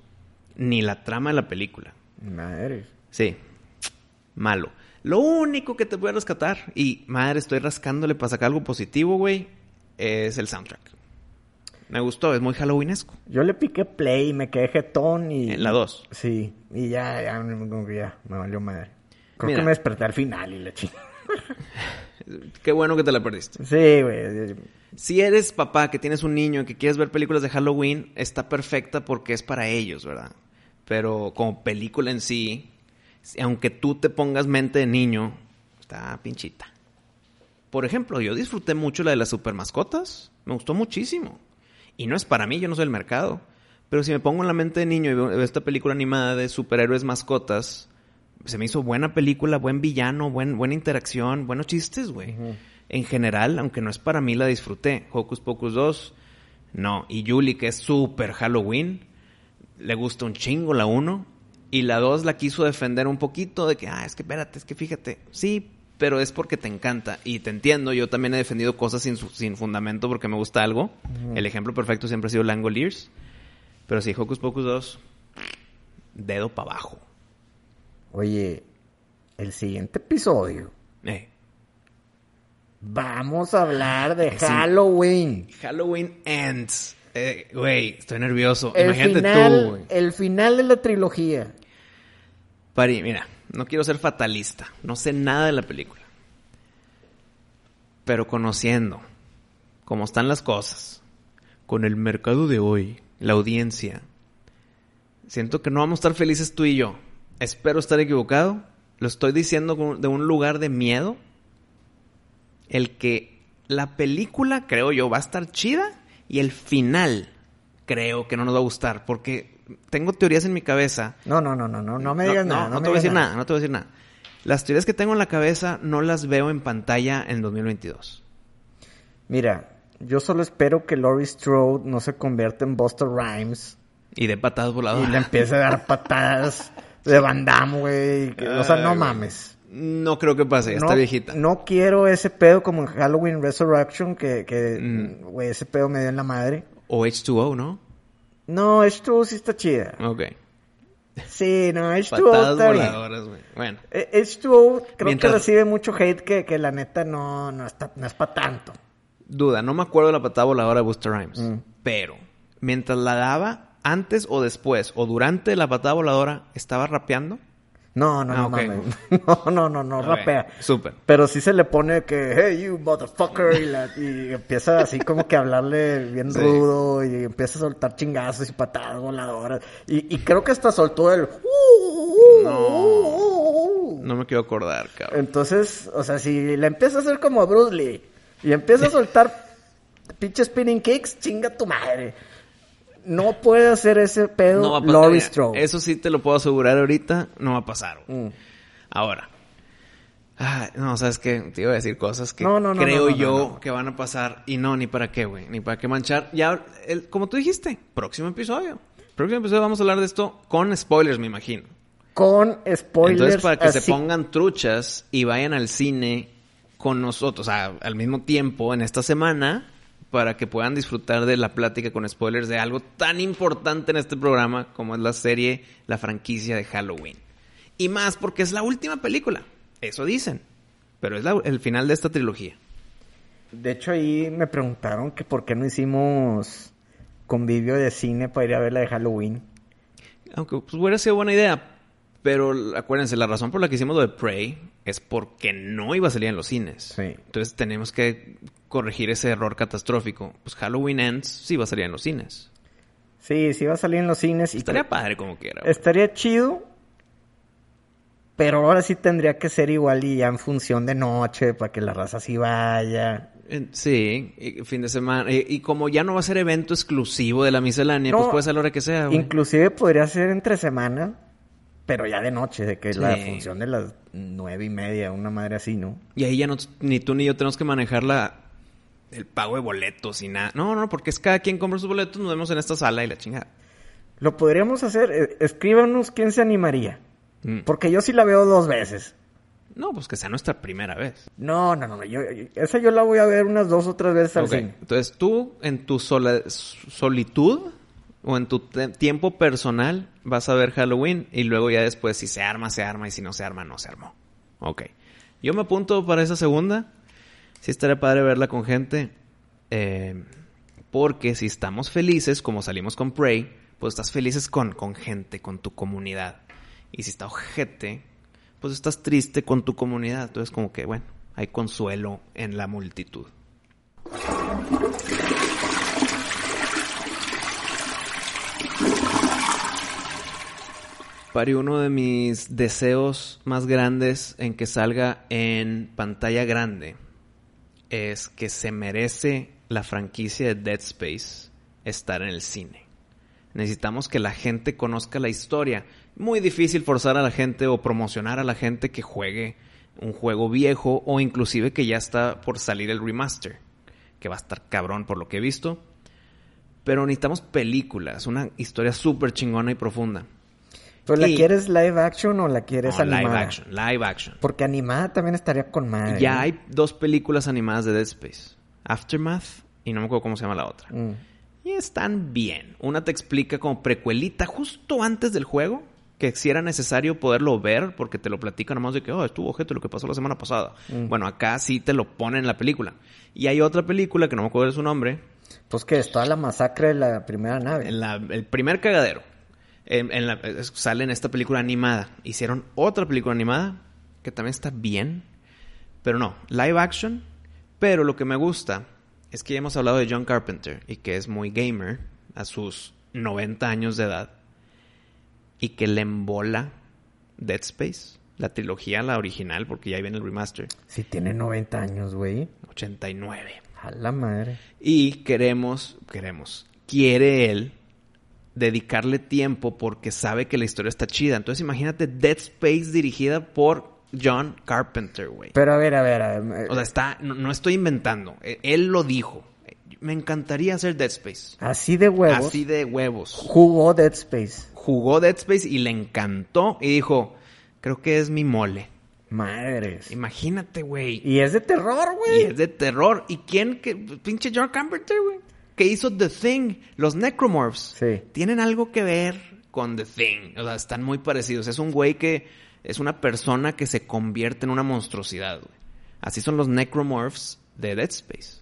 ni la trama de la película. Madre. Sí, malo. Lo único que te voy a rescatar, y madre, estoy rascándole para sacar algo positivo, güey, es el soundtrack. Me gustó, es muy halloweenesco. Yo le piqué play y me quedé jetón y... En la 2. Sí, y ya, ya, como que ya, me valió madre. Creo Mira. que me desperté al final y la chingada. [laughs] Qué bueno que te la perdiste. Sí, güey. Si eres papá que tienes un niño que quieres ver películas de Halloween, está perfecta porque es para ellos, ¿verdad? Pero como película en sí, aunque tú te pongas mente de niño, está pinchita. Por ejemplo, yo disfruté mucho la de las super mascotas. Me gustó muchísimo. Y no es para mí, yo no soy el mercado. Pero si me pongo en la mente de niño y veo, esta película animada de superhéroes mascotas, se me hizo buena película, buen villano, buen, buena interacción, buenos chistes, güey. En general, aunque no es para mí, la disfruté. Hocus Pocus 2, no. Y Julie, que es súper Halloween, le gusta un chingo la 1. Y la 2 la quiso defender un poquito de que, ah, es que espérate, es que fíjate. Sí, pero es porque te encanta. Y te entiendo, yo también he defendido cosas sin, sin fundamento porque me gusta algo. El ejemplo perfecto siempre ha sido Langoliers. Pero sí, Hocus Pocus 2, dedo para abajo. Oye, el siguiente episodio Eh, vamos a hablar de Sí. Halloween. Halloween Ends. Eh, Güey, estoy nervioso. El Imagínate final, tú, güey. el final de la trilogía. Pari, mira, no quiero ser fatalista. No sé nada de la película. Pero conociendo cómo están las cosas, con el mercado de hoy, la audiencia, siento que no vamos a estar felices tú y yo. Espero estar equivocado. Lo estoy diciendo de un lugar de miedo. El que la película, creo yo, va a estar chida y el final creo que no nos va a gustar porque tengo teorías en mi cabeza No, no, no, no, no, no me digas no, nada. No, me te voy a decir nada. no te voy a decir nada. Las teorías que tengo en la cabeza no las veo en pantalla en 2022. Mira, yo solo espero que Laurie Strode no se convierta en Buster Rhymes Y de patadas voladoras. y le empiece a dar patadas de [laughs] Van Damme, güey. O sea, no mames. No creo que pase, no, está viejita. No quiero ese pedo como en Halloween Resurrection, que, que, Mm. ese pedo me dio en la madre. O H2O, ¿no? No, H2O sí está chida. Ok. Sí, no, [laughs] H2O Patadas está bien. voladoras, güey. Bueno. Eh, H2O creo Mientras- que recibe mucho hate que, que la neta no, no, está, no es para tanto. Duda, no me acuerdo de la patada voladora de Buster Rhymes. Mm. Pero, mientras la daba, antes o después, o durante la patada voladora, ¿estaba rapeando? No, no, Ah, no mames. [laughs] No, no, no, no, rapea. Súper. Pero sí se le pone que, hey, you motherfucker, y, la- y empieza así como que a hablarle bien Sí. rudo, y empieza a soltar chingazos y patadas voladoras. Y, y creo que hasta soltó el... No. No me quiero acordar, cabrón. Entonces, o sea, si le empieza a hacer como a Bruce Lee, y empieza a soltar [laughs] pinches spinning kicks, chinga tu madre. No puede hacer ese pedo No va a pasar. Laurie Strode. Eso sí te lo puedo asegurar ahorita, no va a pasar. Mm. Ahora. Ay, no, sabes que te iba a decir cosas que No, no, no, creo yo que van a pasar y no, ni para qué, güey, ni para qué manchar. Ya, el- como tú dijiste, próximo episodio. Próximo episodio vamos a hablar de esto con spoilers, me imagino. Con spoilers Entonces, para que se pongan truchas y vayan al cine con nosotros, o sea, al mismo tiempo en esta semana para que puedan disfrutar de la plática con spoilers de algo tan importante en este programa como es la serie, la franquicia de Halloween. Y más porque es la última película, eso dicen, pero es la- el final de esta trilogía. De hecho, ahí me preguntaron que por qué no hicimos convivio de cine para ir a ver la de Halloween. Aunque pues, hubiera sido buena idea, pero acuérdense, la razón por la que hicimos lo de Prey es porque no iba a salir en los cines. Sí. Entonces tenemos que corregir ese error catastrófico. Pues Halloween Ends sí va a salir en los cines. Sí, sí va a salir en los cines. Estaría padre como quiera. güey. Estaría chido. Pero ahora sí tendría que ser igual y ya en función de noche para que la raza sí vaya. Sí, fin de semana. Y, y como ya no va a ser evento exclusivo de la miscelánea, No, pues puede ser a la hora que sea, güey. Inclusive podría ser entre semana, pero ya de noche, de que la Sí. función de las nueve y media, una madre así, ¿no? Y ahí ya no, ni tú ni yo tenemos que manejar la, el pago de boletos y nada. No, no, porque es cada quien compra sus boletos, nos vemos en esta sala y la chingada. Lo podríamos hacer, eh, escríbanos quién se animaría. Mm. Porque yo sí la veo dos veces. No, pues que sea nuestra primera vez. No, no, no, yo, yo- esa yo la voy a ver unas dos o tres veces al Ok, cine. Entonces tú, en tu sola- solitud o en tu tiempo personal, vas a ver Halloween y luego ya después, si se arma, se arma y si no se arma, no se armó. Ok. Yo me apunto para esa segunda. Sí estaría padre verla con gente. eh, porque si estamos felices, como salimos con Prey, pues estás felices con, con gente, con tu comunidad. Y si está ojete, pues estás triste con tu comunidad. Entonces como que, bueno, hay consuelo en la multitud. Pari, uno de mis deseos más grandes en que salga en pantalla grande es que se merece la franquicia de Dead Space estar en el cine. Necesitamos que la gente conozca la historia. Muy difícil forzar a la gente o promocionar a la gente que juegue un juego viejo o inclusive que ya está por salir el remaster, que va a estar cabrón por lo que he visto. Pero necesitamos películas, una historia súper chingona y profunda. ¿Pero la Y- quieres live action o la quieres No, animada? live action, live action. Porque animada también estaría con madre. Ya hay dos películas animadas de Dead Space. Aftermath y no me acuerdo cómo se llama la otra. Mm. Y están bien. Una te explica como precuelita justo antes del juego. Que si era necesario poderlo ver porque te lo platican nomás de que, oh, estuvo objeto lo que pasó la semana pasada. Mm. Bueno, acá sí te lo ponen en la película. Y hay otra película que no me acuerdo de su nombre. Pues que es toda la masacre de la primera nave. La- el primer cagadero. En, en la- sale en esta película animada. Hicieron otra película animada que también está bien. Pero no, live action. Pero lo que me gusta es que ya hemos hablado de John Carpenter y que es muy gamer a sus 90 años de edad. Y que le embola Dead Space. La trilogía, la original, porque ya ahí viene el remaster. Si tiene 90 años, güey. 89. A la madre. Y queremos, queremos, quiere él dedicarle tiempo porque sabe que la historia está chida. Entonces imagínate Dead Space dirigida por John Carpenter, güey. Pero a ver, a ver, a ver. O sea, está, no, no estoy inventando. Eh, Él lo dijo. Me encantaría hacer Dead Space. así de huevos. Así de huevos. Jugó Dead Space. Jugó Dead Space y le encantó y dijo, creo que es mi mole. Madres. Imagínate, güey. Y es de terror, Y güey. es de terror. ¿Y quién? Que, pinche John Carpenter, güey. Que hizo The Thing. Los Necromorphs. Sí. Tienen algo que ver con The Thing. O sea, están muy parecidos. Es un güey que es una persona que se convierte en una monstruosidad, güey. Así son los Necromorphs de Dead Space.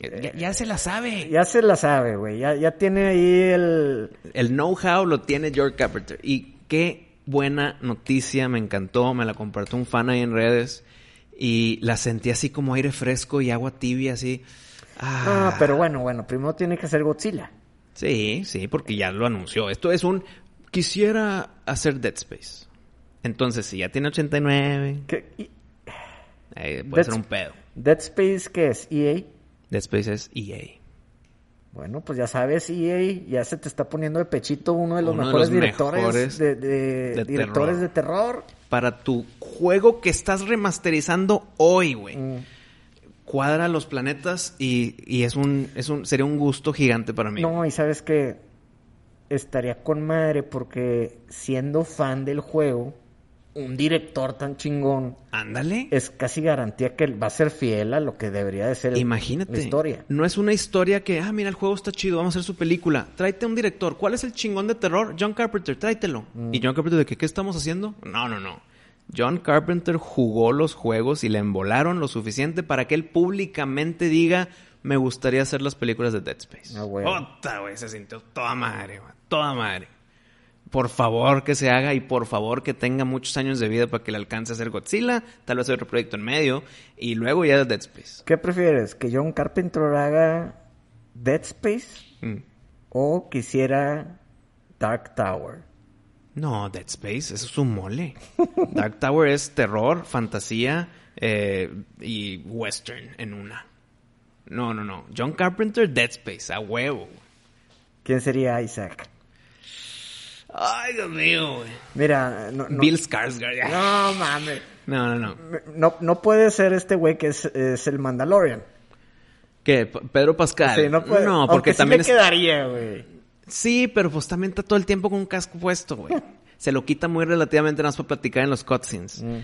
Ya, ya se la sabe. Ya se la sabe, güey. Ya, ya tiene ahí el... El know-how lo tiene George Carpenter. Y qué buena noticia, me encantó, me la compartió un fan ahí en redes. Y la sentí así como aire fresco y agua tibia, así. Ah, pero bueno, bueno. Primero tiene que ser Godzilla. Sí, sí, porque ya lo anunció. Esto es un... Quisiera hacer Dead Space. Entonces, si ya tiene 89, ¿Qué? y- eh, puede Dead ser un pedo. Dead Space, ¿qué es? EA. Dead Space es EA. Bueno, pues ya sabes, EA ya se te está poniendo de pechito uno de los Uno de mejores los directores mejores de, de- de directores terror. de terror. Para tu juego que estás remasterizando hoy, güey. Mm. Cuadra los planetas y, y es un, es un, sería un gusto gigante para mí. No, y sabes que estaría con madre porque siendo fan del juego, un director tan chingón Ándale. es casi garantía que va a ser fiel a lo que debería de ser Imagínate. la historia. No es una historia que, ah, mira, el juego está chido, vamos a hacer su película. Tráete un director. ¿Cuál es el chingón de terror? John Carpenter, tráetelo. Mm. ¿Y John Carpenter de qué, qué estamos haciendo? No, no, no. John Carpenter jugó los juegos y le embolaron lo suficiente para que él públicamente diga, me gustaría hacer las películas de Dead Space. Ah, güey. Güey, se sintió toda madre, güey. Toda madre. Por favor que se haga y por favor que tenga muchos años de vida para que le alcance a hacer Godzilla, tal vez otro proyecto en medio y luego ya Dead Space. ¿Qué prefieres? ¿Que John Carpenter haga Dead Space Mm. o quisiera Dark Tower? No, Dead Space, eso es un mole. [laughs] Dark Tower es terror, fantasía eh, y western en una. No, no, no. John Carpenter, Dead Space, a huevo. ¿Quién sería Isaac? Ay, Dios mío, güey. Mira, no, no, Bill Skarsgård. ya. no mames. No, no, no. No, no puede ser este güey que es, es el Mandalorian. ¿Qué? Pedro Pascal. Sí, no, puede. No, Aunque porque sí también le es... quedaría, güey. Sí, pero pues también está todo el tiempo con un casco puesto, güey. [laughs] Se lo quita muy relativamente nada más para platicar en los cutscenes. Mm.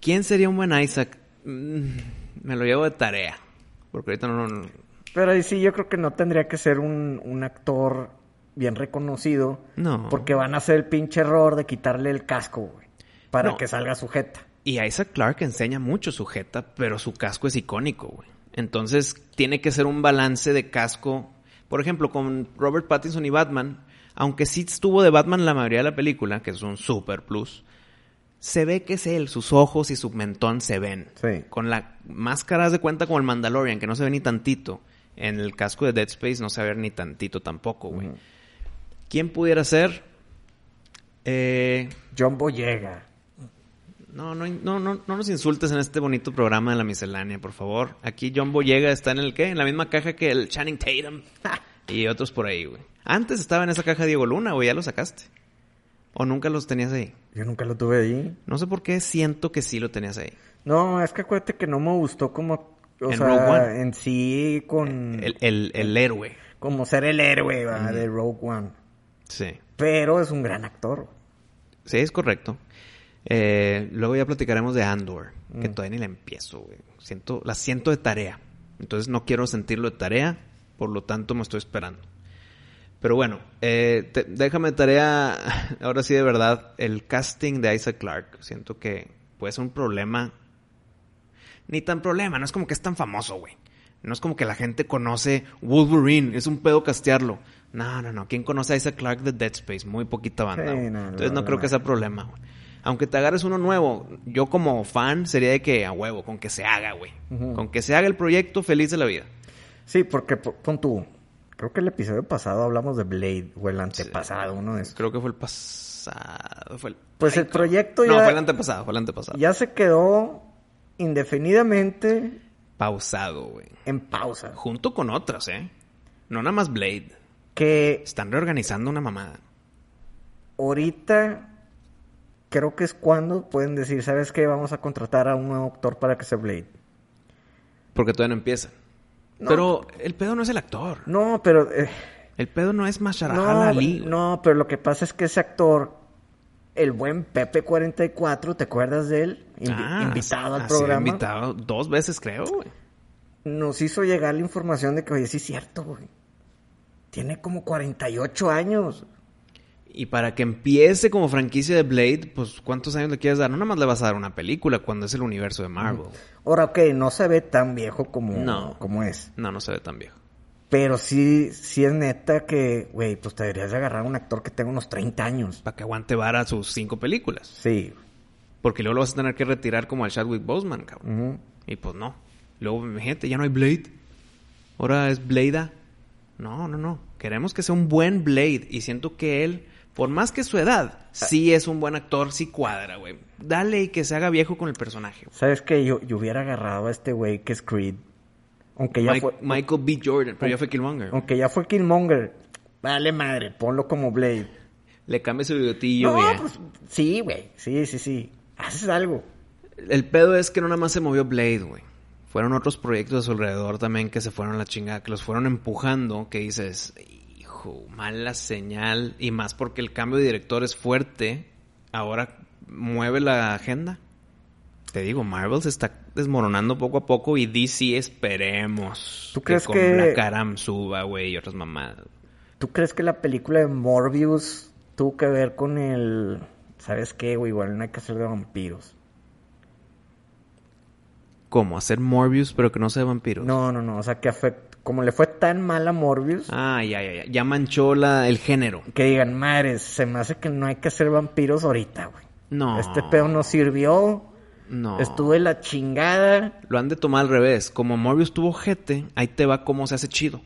¿Quién sería un buen Isaac? Mm, me lo llevo de tarea. Porque ahorita no... no- Pero ahí sí, yo creo que no tendría que ser un, un actor bien reconocido. No. Porque van a hacer el pinche error de quitarle el casco, güey. Para No. que salga sujeta. Y Isaac Clarke enseña mucho sujeta, pero su casco es icónico, güey. Entonces tiene que ser un balance de casco. Por ejemplo, con Robert Pattinson y Batman, aunque sí estuvo de Batman la mayoría de la película, que es un super plus, se ve que es él, sus ojos y su mentón se ven. Sí. Con la máscara de cuenta como el Mandalorian, que no se ve ni tantito. En el casco de Dead Space no se ve ni tantito tampoco, güey. ¿Quién pudiera ser? Eh, John Boyega. No, no, no, no, no nos insultes en este bonito programa de la miscelánea, por favor. Aquí John Boyega está en el qué? En la misma caja que el Channing Tatum. [laughs] y otros por ahí, güey. Antes estaba en esa caja Diego Luna, güey, ya lo sacaste. ¿O nunca los tenías ahí? Yo nunca lo tuve ahí. No sé por qué siento que sí lo tenías ahí. No, es que acuérdate que no me gustó como... O En sea, Rogue One. en sí con... El, el, el héroe. Como ser el héroe, ¿va? De Rogue One. Sí. Pero es un gran actor. Sí, es correcto. Eh, luego ya platicaremos de Andor, que todavía ni la empiezo, güey. Siento, la siento de tarea. Entonces no quiero sentirlo de tarea, por lo tanto me estoy esperando. Pero bueno, eh, te- déjame tarea, [laughs] ahora sí de verdad, el casting de Isaac Clarke. Siento que puede ser un problema. Ni tan problema, no es como que es tan famoso, güey. No es como que la gente conoce Wolverine, es un pedo castearlo. No, no, no. ¿Quién conoce a Isaac Clarke de Dead Space? Muy poquita banda. Sí, no, Entonces no, no, creo no. que sea problema, güey. Aunque te agarres uno nuevo, yo como fan sería de que a huevo, con que se haga, güey. Con que se haga el proyecto, feliz de la vida. Sí, porque po- pon tú. Creo que el episodio pasado hablamos de Blade o el antepasado, uno de esos. Creo que fue el pasado. Fue el... Pues el proyecto No, ya, fue el antepasado, fue el antepasado. ya se quedó indefinidamente Pausado, güey. en pausa. Junto con otras, ¿eh? No nada más Blade. Que Están reorganizando una mamada. ahorita creo que es cuando pueden decir, ¿sabes qué? Vamos a contratar a un nuevo actor para que sea Blade. Porque todavía no empieza. No. Pero el pedo no es el actor. No, pero... eh, El pedo no es Masharajal no, Ali. no, pero lo que pasa es que ese actor, el buen Pepe 44, ¿te acuerdas de él? Invi- Ah, invitado al sido programa. invitado dos veces, creo, güey. Nos hizo llegar la información de que, oye, sí es cierto, güey. Tiene como 48 años. Y para que empiece como franquicia de Blade, pues ¿cuántos años le quieres dar? No nada más le vas a dar una película cuando es el universo de Marvel. Ahora, ok, no se ve tan viejo como, No. como es. No, no se ve tan viejo. Pero sí, sí es neta que, güey, pues te deberías de agarrar a un actor que tenga unos 30 años. Para que aguante vara sus cinco películas. Sí. Porque luego lo vas a tener que retirar como al Chadwick Boseman, cabrón. Y pues no. Luego, imagínate, ya no hay Blade. Ahora es Blade. No, no, no. Queremos que sea un buen Blade. Y siento que él, por más que su edad, sí es un buen actor, sí cuadra, güey. Dale y que se haga viejo con el personaje. ¿Sabes qué? Yo, yo hubiera agarrado a este güey que es Creed. Aunque ya Mike- fue... Michael B. Jordan, pero ya fue Killmonger. Aunque ya fue Killmonger. Vale madre, ponlo como Blade. Le cambia su bigotillo, No, güey. pues sí, güey. Sí, sí, sí. Haces algo. El pedo es que no nada más se movió Blade, güey. Fueron otros proyectos a su alrededor también que se fueron a la chingada, que los fueron empujando, que dices, hijo, mala señal. Y más porque el cambio de director es fuerte. Ahora mueve la agenda. Te digo, Marvel se está desmoronando poco a poco y DC esperemos ¿Tú crees con que- Black Adam suba, güey, y otras mamadas. ¿Tú crees que la película de Morbius tuvo que ver con el... ¿Sabes qué, güey? Igual no hay que hacer de vampiros. ¿Cómo? ¿Hacer Morbius pero que no sea vampiros? No, no, no. O sea, que afect- como le fue tan mal a Morbius, Ah, ya, ya, ya. Ya manchó la, el género. que digan, madres, se me hace que no hay que hacer vampiros ahorita, güey. No. Este pedo no sirvió. No. Estuve la chingada. Lo han de tomar al revés. Como Morbius tuvo jete, ahí te va cómo se hace chido.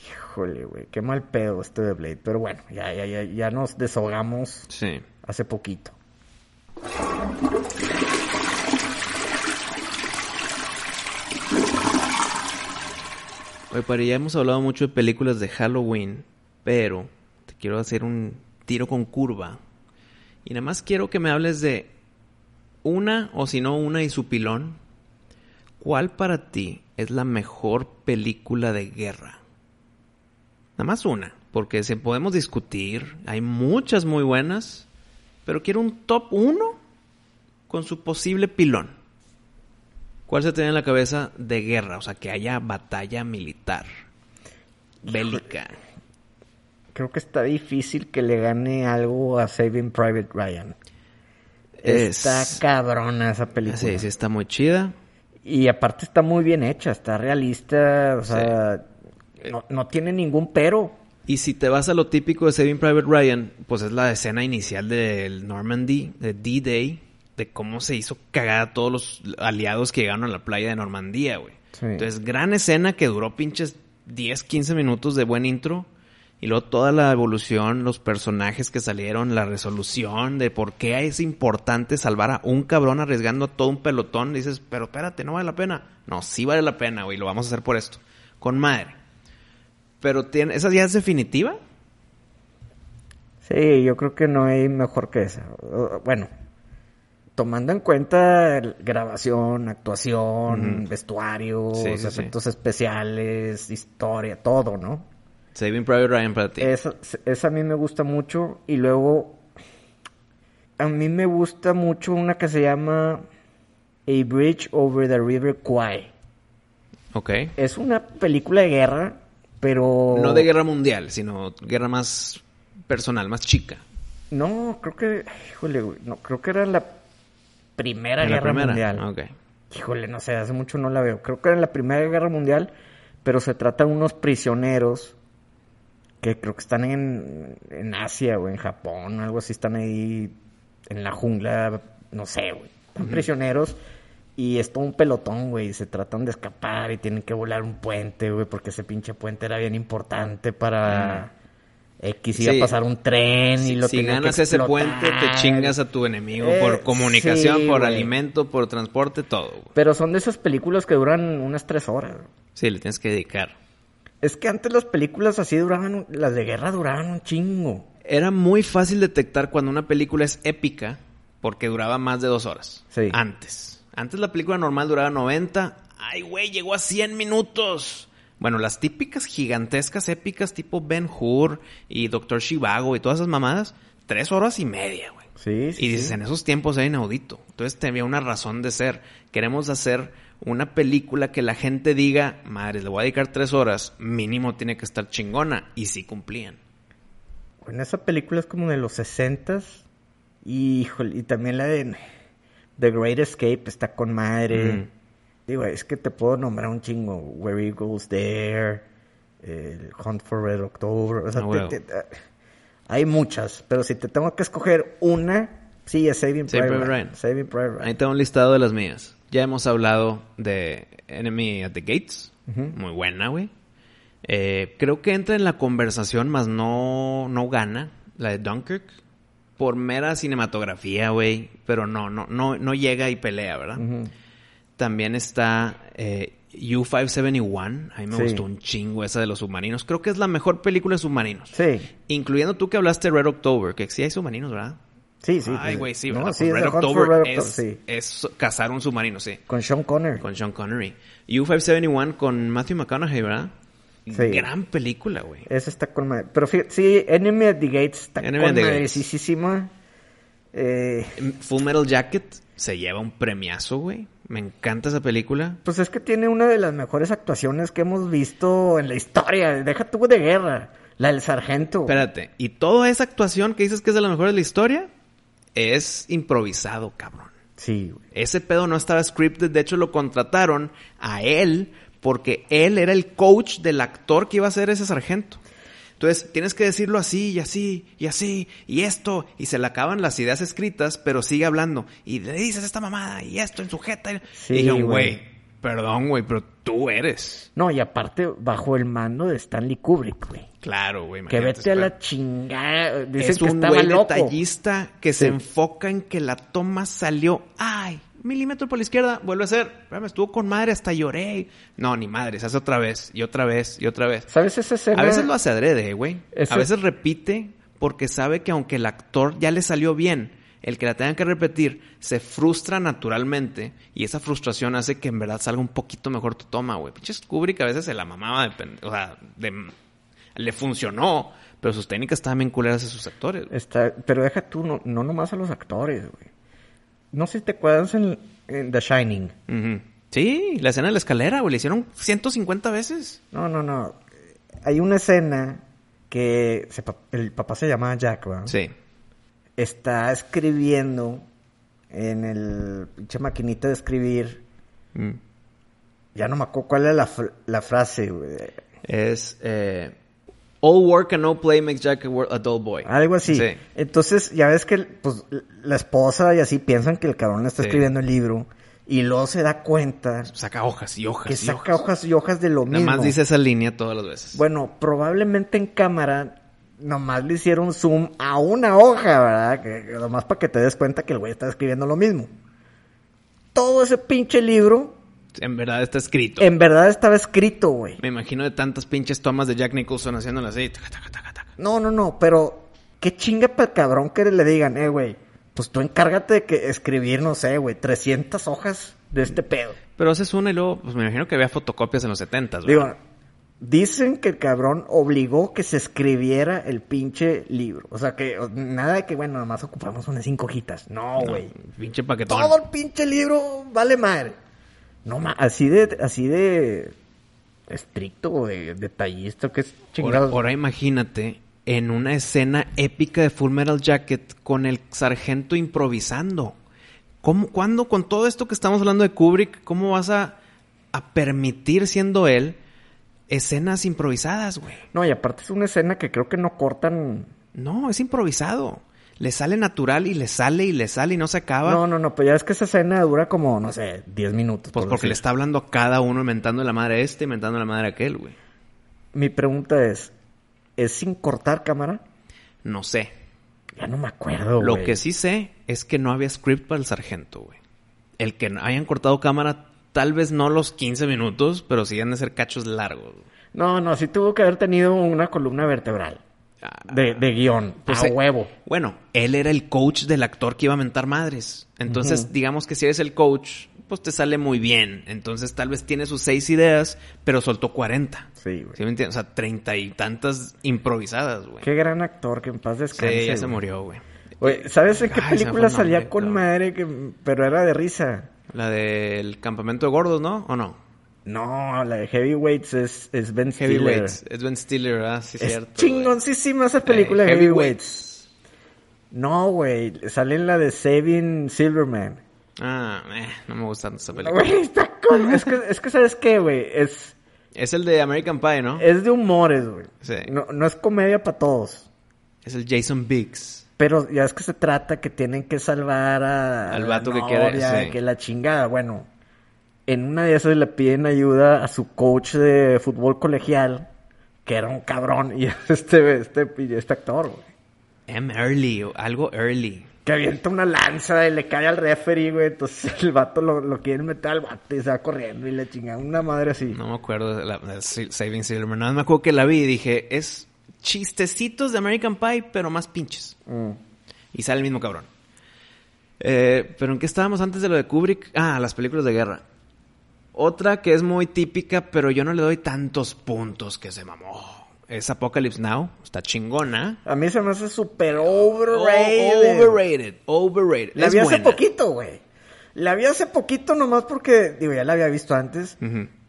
Híjole, güey, qué mal pedo este de Blade. Pero bueno, ya, ya, ya, ya nos desahogamos Sí. hace poquito. Oye, Pari, ya hemos hablado mucho de películas de Halloween, pero te quiero hacer un tiro con curva. Y nada más quiero que me hables de una, o si no, una y su pilón. ¿Cuál para ti es la mejor película de guerra? Nada más una, porque si podemos discutir, hay muchas muy buenas, pero quiero un top uno con su posible pilón. ¿Cuál se tiene en la cabeza de guerra? O sea, que haya batalla militar. Bélica. Creo que está difícil que le gane algo a Saving Private Ryan. Es- Está cabrona esa película. Sí, sí, está muy chida. Y aparte está muy bien hecha, está realista, o sea, no, no tiene ningún pero. Y si te vas a lo típico de Saving Private Ryan, pues es la escena inicial del Normandy, de D-Day, de cómo se hizo cagada a todos los aliados que llegaron a la playa de Normandía, güey. Sí. Entonces, gran escena que duró pinches 10, 15 minutos de buen intro. Y luego toda la evolución, los personajes que salieron, la resolución de por qué es importante salvar a un cabrón arriesgando a todo un pelotón. Dices, pero espérate, no vale la pena. No, sí vale la pena, güey, lo vamos a hacer por esto. Con madre. Pero tiene, ¿esa ya es definitiva? Sí, yo creo que no hay mejor que esa. Bueno, tomando en cuenta grabación, actuación, Ujú. vestuarios, Sí, sí, sí. efectos especiales, historia, todo, ¿no? Saving Private Ryan para ti. Esa, esa a mí me gusta mucho. Y luego, a mí me gusta mucho una que se llama A Bridge Over the River Kwai. Ok. Es una película de guerra, pero... No de guerra mundial, sino guerra más personal, más chica. No, creo que... Híjole, güey, no, creo que era la Primera ¿En la Guerra primera? Mundial. Híjole, no sé, hace mucho no la veo. Creo que era en la Primera Guerra Mundial, pero se trata de unos prisioneros que creo que están en, en Asia o en Japón, algo así, están ahí en la jungla, no sé, güey. Están prisioneros y es todo un pelotón, güey, se tratan de escapar y tienen que volar un puente, güey, porque ese pinche puente era bien importante para... X iba Sí. a pasar un tren y Si, lo si tenían que ganas ese puente, te chingas a tu enemigo Eh, por comunicación, sí, por güey. alimento, por transporte, todo. güey. Pero son de esas películas que duran unas tres horas. Sí, le tienes que dedicar. Es que antes las películas así duraban, las de guerra duraban un chingo. Era muy fácil detectar cuando una película es épica porque duraba más de dos horas. Sí. Antes. Antes la película normal duraba 90. ¡Ay, güey! Llegó a 100 minutos. Bueno, las típicas gigantescas épicas tipo Ben Hur y Doctor Shivago y todas esas mamadas, tres horas y media, güey. Sí, sí. Y dices, sí. en esos tiempos era inaudito. Entonces tenía una razón de ser. Queremos hacer una película que la gente diga, madre, le voy a dedicar tres horas, mínimo tiene que estar chingona. Y sí cumplían. Bueno, esa película es como de los sesentas. Y, híjole, y también la de The Great Escape está con madre. Mm. Digo, es que te puedo nombrar un chingo. Where It Goes There, el Hunt for Red October. O sea, te- huevo. te- te- hay muchas. Pero si te tengo que escoger una, sí, es Saving Saving Private Private Ryan. Saving Private Ryan. Ahí tengo un listado de las mías. Ya hemos hablado de Enemy at the Gates. Muy buena, güey. Eh, creo que entra en la conversación, más no, no gana. La de Dunkirk. Por mera cinematografía, güey. Pero no, no, no, no llega y pelea, ¿verdad? Ujú. También está eh, U-571. A mí me Sí. gustó un chingo esa de los submarinos. Creo que es la mejor película de submarinos. Sí, Incluyendo tú que hablaste de Red October, que sí hay submarinos, ¿verdad? sí, sí. Ay, güey, sí, No, ¿verdad? sí, Pues es Red October, Red October, es, sí. es cazar un submarino, sí. Con Sean Connery. Con Sean Connery. U-571 con Matthew McConaughey, ¿verdad? Sí. Gran película, güey. Esa está con madre. Pero fíjate, sí, Enemy at the Gates está Enemy con at the madre, Gates. sí, sí, sí, ma. Eh, Full Metal Jacket se lleva un premiazo, güey. Me encanta esa película. pues es que tiene una de las mejores actuaciones que hemos visto en la historia. Deja tú de guerra. La del sargento. Espérate, y toda esa actuación que dices que es de las mejores de la historia es improvisado, cabrón. Sí, güey. Ese pedo no estaba scripted, de hecho lo contrataron a él porque él era el coach del actor que iba a ser ese sargento. Entonces, tienes que decirlo así y así y así y esto y se le acaban las ideas escritas, pero sigue hablando y le dices esta mamada y esto en sujeta. Sí, y güey. perdón, güey, pero tú eres. No, y aparte, bajo el mando de Stanley Kubrick, güey. Claro, güey. Que vete a la chingada. Dicen es que un güey detallista que se enfoca en que la toma salió. Ay, milímetro por la izquierda, vuelve a ser. Espérame, estuvo con madre, hasta lloré. No, ni madre, se hace otra vez, y otra vez, y otra vez. ¿Sabes esa escena? A veces lo hace adrede, güey. Ese- A veces repite porque sabe que aunque el actor ya le salió bien, el que la tenga que repetir se frustra naturalmente y esa frustración hace que en verdad salga un poquito mejor tu toma, güey. Pinches Kubrick a veces se la mamaba de o sea, de- le funcionó, pero sus técnicas estaban bien culeras de sus actores. Está, pero deja tú, no, no nomás a los actores, güey. No sé si te acuerdas en, en The Shining. Sí, la escena de la escalera, güey, le hicieron 150 veces. No, no, no. Hay una escena que se el papá se llama Jack, ¿verdad? Sí. Está escribiendo en el pinche maquinita de escribir. Mm. Ya no me acuerdo cuál es la, fr- la frase, güey. Es eh, All work and no play makes Jack a, dull boy. Algo así. Sí. Entonces, ya ves que pues, la esposa y así piensan que el cabrón está Sí. escribiendo el libro. Y luego se da cuenta Saca hojas y hojas que y saca hojas. hojas y hojas de lo Nada mismo. más dice esa línea todas las veces. Bueno, probablemente en cámara nomás le hicieron zoom a una hoja, ¿verdad? Que, que nomás para que te des cuenta que el güey está escribiendo lo mismo. Todo ese pinche libro En verdad está escrito. en verdad estaba escrito, güey. Me imagino de tantas pinches tomas de Jack Nicholson haciéndolo así. taca, taca, taca, taca. No, no, no, pero qué chinga para el cabrón que le digan, eh, güey, pues tú encárgate de que escribir, no sé, güey, 300 hojas de este pedo. Pero haces una y luego, pues me imagino que había fotocopias en los 70 Digo, dicen que el cabrón obligó que se escribiera el pinche libro. O sea, que nada de que, bueno, nomás ocupamos unas cinco hojitas. No, güey. Pinche paquetón. Todo el pinche libro vale madre. No, ma, así de, así de estricto de detallista, que es Ahora, chingados. ahora imagínate en una escena épica de Full Metal Jacket con el sargento improvisando. ¿Cómo, ¿Cuándo, con todo esto que estamos hablando de Kubrick, cómo vas a, a permitir, siendo él, escenas improvisadas, güey? No, y aparte es una escena que creo que no cortan. No, es improvisado. Le sale natural y le sale y le sale y no se acaba. No, no, no, pero ya es que esa escena dura como, no sé, 10 minutos. pues por porque le está hablando a cada uno, inventando la madre a este, inventando la madre a aquel, güey. Mi pregunta es, ¿es sin cortar cámara? No sé. Ya no me acuerdo, Lo güey. que sí sé es que no había script para el sargento, güey. El que hayan cortado cámara, tal vez no los 15 minutos, pero sí han de ser cachos largos. No, no, sí tuvo que haber tenido una columna vertebral. Ah, De, de guion. pues, a eh, huevo. Bueno, él era el coach del actor que iba a mentar madres. Entonces, digamos que si eres el coach, pues te sale muy bien. Entonces, tal vez tiene sus seis ideas, pero soltó 40. Sí, güey. ¿Sí me entiendes? O sea, treinta y tantas improvisadas, güey. Qué gran actor, que en paz descanse. Sí, ya se murió, güey. Oye, ¿sabes en qué Ay, película salía nombre, con madre? Que, pero era de risa. La del campamento de gordos, ¿no? ¿O no? No, la de Heavyweights es, es Ben Stiller. Heavyweights. Es Ben Stiller, ¿verdad? Sí, Es cierto. chingoncísima esa película Eh, de Heavyweights. No, güey. Sale en la de Saving Silverman. Ah, eh, no me gusta esa película. Güey, está con... es, que, es que, ¿sabes qué, güey? Es, Es el de American Pie, ¿no? es de humores, güey. Sí. No, no es comedia para todos. Es el Jason Biggs. Pero ya es que se trata que tienen que salvar a... Al la vato que quiere, sí. Que la chingada. Bueno, en una de esas le piden ayuda a su coach de fútbol colegial, que era un cabrón. Y es [laughs] este, este, este actor, güey. M. Early, algo early. Que avienta una lanza y le cae al referee, güey. Entonces [laughs] el vato lo, lo quiere meter al vato y se va corriendo y le chinga una madre así. No me acuerdo de la de Saving Silverman. Nada más me acuerdo que la vi y dije, es chistecitos de American Pie, pero más pinches. Mm. Y sale el mismo cabrón. Eh, pero ¿en qué estábamos antes de lo de Kubrick? Ah, las películas de guerra. Otra que es muy típica, pero yo no le doy tantos puntos que se mamó. es Apocalypse Now, está chingona. A mí se me hace súper overrated. Overrated, overrated. La Es vi hace poquito, güey. La vi hace poquito nomás porque, digo, ya la había visto antes.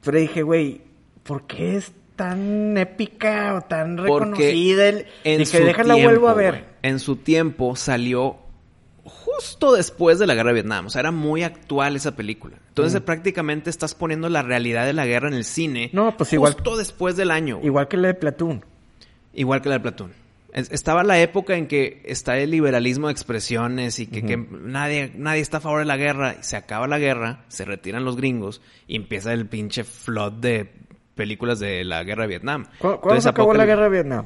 Pero dije, güey, ¿por qué es tan épica o tan Porque reconocida? El... en Dije, déjala tiempo, vuelvo a ver. en su tiempo salió justo después de la guerra de Vietnam. O sea, era muy actual esa película. Entonces, prácticamente estás poniendo la realidad de la guerra en el cine. No, pues igual- Justo después del año. güey. Igual que la de Platoon. Igual que la de Platón. Es- Estaba la época en que está el liberalismo de expresiones y que, que nadie, nadie está a favor de la guerra. Y se acaba la guerra, se retiran los gringos y empieza el pinche flood de películas de la guerra de Vietnam. ¿Cu- ¿Cuándo Entonces, se acabó la guerra de Vietnam?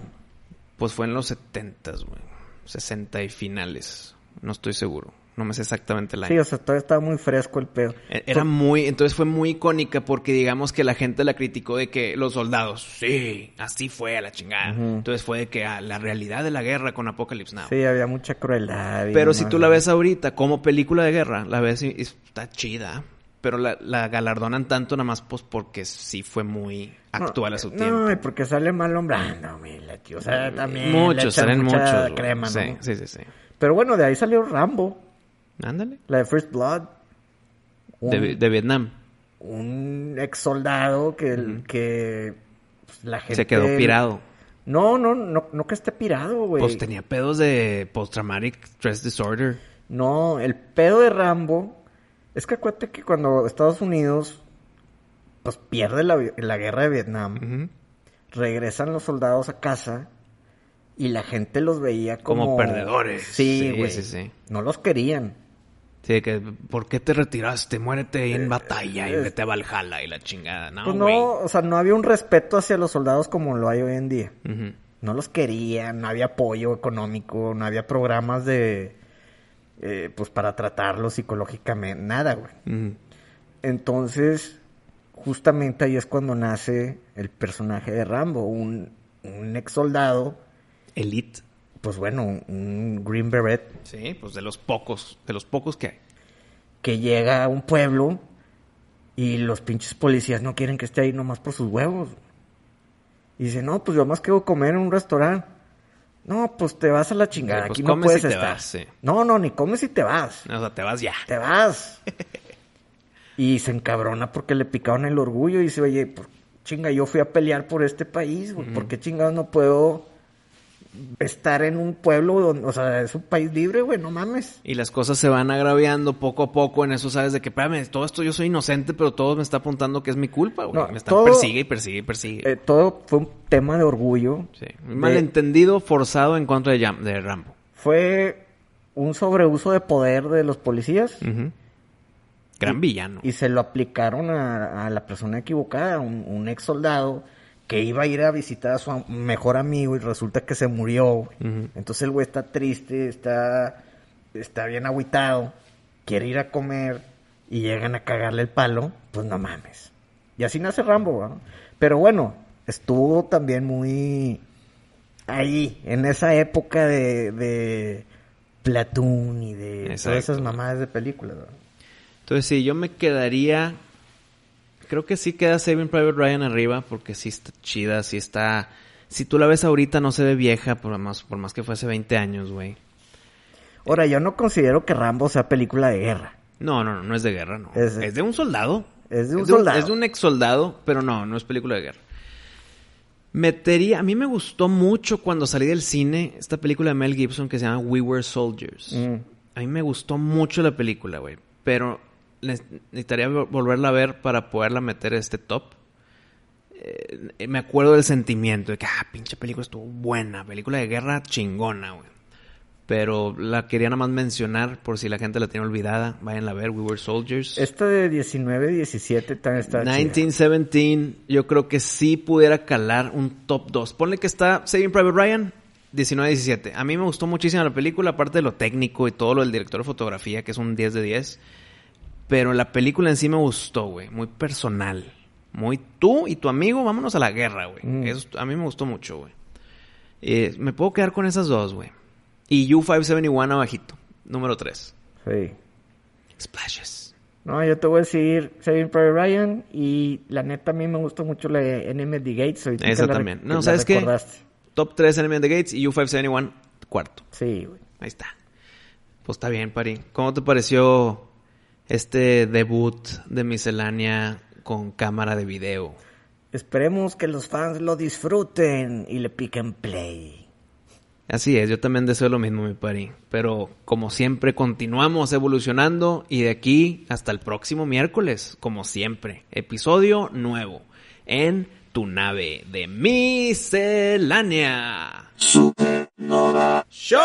Pues fue en los 70, güey. 60 y finales. No estoy seguro. No me sé exactamente el año. Sí, o sea, todavía estaba muy fresco el pedo. E- Era muy, entonces fue muy icónica porque digamos que la gente la criticó de que los soldados, sí, así fue a la chingada. Entonces fue de que ah, la realidad de la guerra con Apocalypse Now. Sí, había mucha crueldad. Pero si tú la ves ahorita como película de guerra, la ves y y está chida. Pero la, la galardonan tanto nada más pues porque sí fue muy actual a su tiempo. No, y porque sale mal hombrando, mira, tío. O sea, también. le muchos, salen muchos. crema, sí, sí, sí. Pero bueno, de ahí salió Rambo, Ándale. la de First Blood. Un, De, de Vietnam. un ex soldado que, que pues, la gente. Se quedó pirado. No, no, no, no que esté pirado, güey. Pues tenía pedos de post-traumatic stress disorder. No, el pedo de Rambo es que acuérdate que cuando Estados Unidos pues pierde la, la guerra de Vietnam, regresan los soldados a casa y la gente los veía como, Como perdedores. Sí, güey. sí, sí. No los querían. Sí, que ¿por qué te retiraste? Muérete en batalla y eh, vete a Valhalla y la chingada. No, pues no, o sea, no había un respeto hacia los soldados como lo hay hoy en día. No los querían, no había apoyo económico, no había programas de, eh, pues para tratarlos psicológicamente, nada, güey. Entonces, justamente ahí es cuando nace el personaje de Rambo, un, un ex soldado, Elite. pues bueno, un, Green Beret Sí, pues de los pocos, de los pocos que hay. que llega a un pueblo y los pinches policías no quieren que esté ahí nomás por sus huevos. Y dice, no, pues yo más quiero comer en un restaurante. No, pues te vas a la chingada, Sí, pues aquí no puedes estar. vas, sí. No, no, ni comes y te vas. O sea, te vas ya. Te vas. [laughs] y se encabrona porque le picaron el orgullo y dice, oye, por- chinga, yo fui a pelear por este país, güey. ¿Por qué chingados no puedo estar en un pueblo donde, o sea, es un país libre, güey, no mames. Y las cosas se van agraviando poco a poco. En eso sabes de que, espérame, todo esto yo soy inocente, pero todo me está apuntando que es mi culpa, güey. No, me están todo- persigue y persigue y persigue. Eh, todo fue un tema de orgullo. sí. Un malentendido forzado en contra de, Jam- de Rambo. Fue un sobreuso de poder de los policías. Gran villano. y se lo aplicaron a, a la persona equivocada, un, un ex soldado que iba a ir a visitar a su mejor amigo y resulta que se murió. Entonces el güey está triste, está, está bien agüitado, quiere ir a comer y llegan a cagarle el palo, pues no mames. Y así nace Rambo, ¿no? Pero bueno, estuvo también muy ahí, en esa época de, de Platoon y de todas esas mamadas de películas. ¿no? Entonces, sí, yo me quedaría. Creo que sí queda Saving Private Ryan arriba, porque sí está chida, sí está. Si tú la ves ahorita, no se ve vieja, por más, por más que fue hace 20 años, güey. Ahora, yo no considero que Rambo sea película de guerra. No, no, no, no es de guerra, no. Es- Es, de un soldado. es de un soldado. es de un ex soldado, pero no, no es película de guerra. Metería, a mí me gustó mucho cuando salí del cine esta película de Mel Gibson que se llama We Were Soldiers. Mm. A mí me gustó mucho la película, güey. Pero necesitaría vol- volverla a ver para poderla meter a este top. Eh, me acuerdo del sentimiento de que, ah, pinche película estuvo buena. Película de guerra chingona, güey. Pero la quería nada más mencionar por si la gente la tiene olvidada. Vayan a ver, We Were Soldiers. Esta de 19-17 también está chida. 1917, yo creo que sí pudiera calar un top 2. Ponle que está Saving Private Ryan, 1917. A mí me gustó muchísimo la película, aparte de lo técnico y todo lo del director de fotografía, que es un 10 de 10. Pero la película en sí me gustó, güey. Muy personal. Muy tú y tu amigo, vámonos a la guerra, güey. Mm. Eso A mí me gustó mucho, güey. Eh, me puedo quedar con esas dos, güey. Y U571 abajito, número 3. Sí. Splashes. No, yo te voy a decir Saving Private Ryan y la neta a mí me gustó mucho la de the Gates. Esa también. No, ¿sabes qué? Top 3 Enemy at the Gates y U571 cuarto. Sí, güey. Ahí está. Pues está bien, Pari. ¿Cómo te pareció este debut de miscelánea con cámara de video? Esperemos que los fans lo disfruten y le piquen play. Así es, yo también deseo lo mismo, mi pari. Pero como siempre, continuamos evolucionando y de aquí hasta el próximo miércoles, como siempre, episodio nuevo en tu nave de miscelánea. Supernova. ¡Show!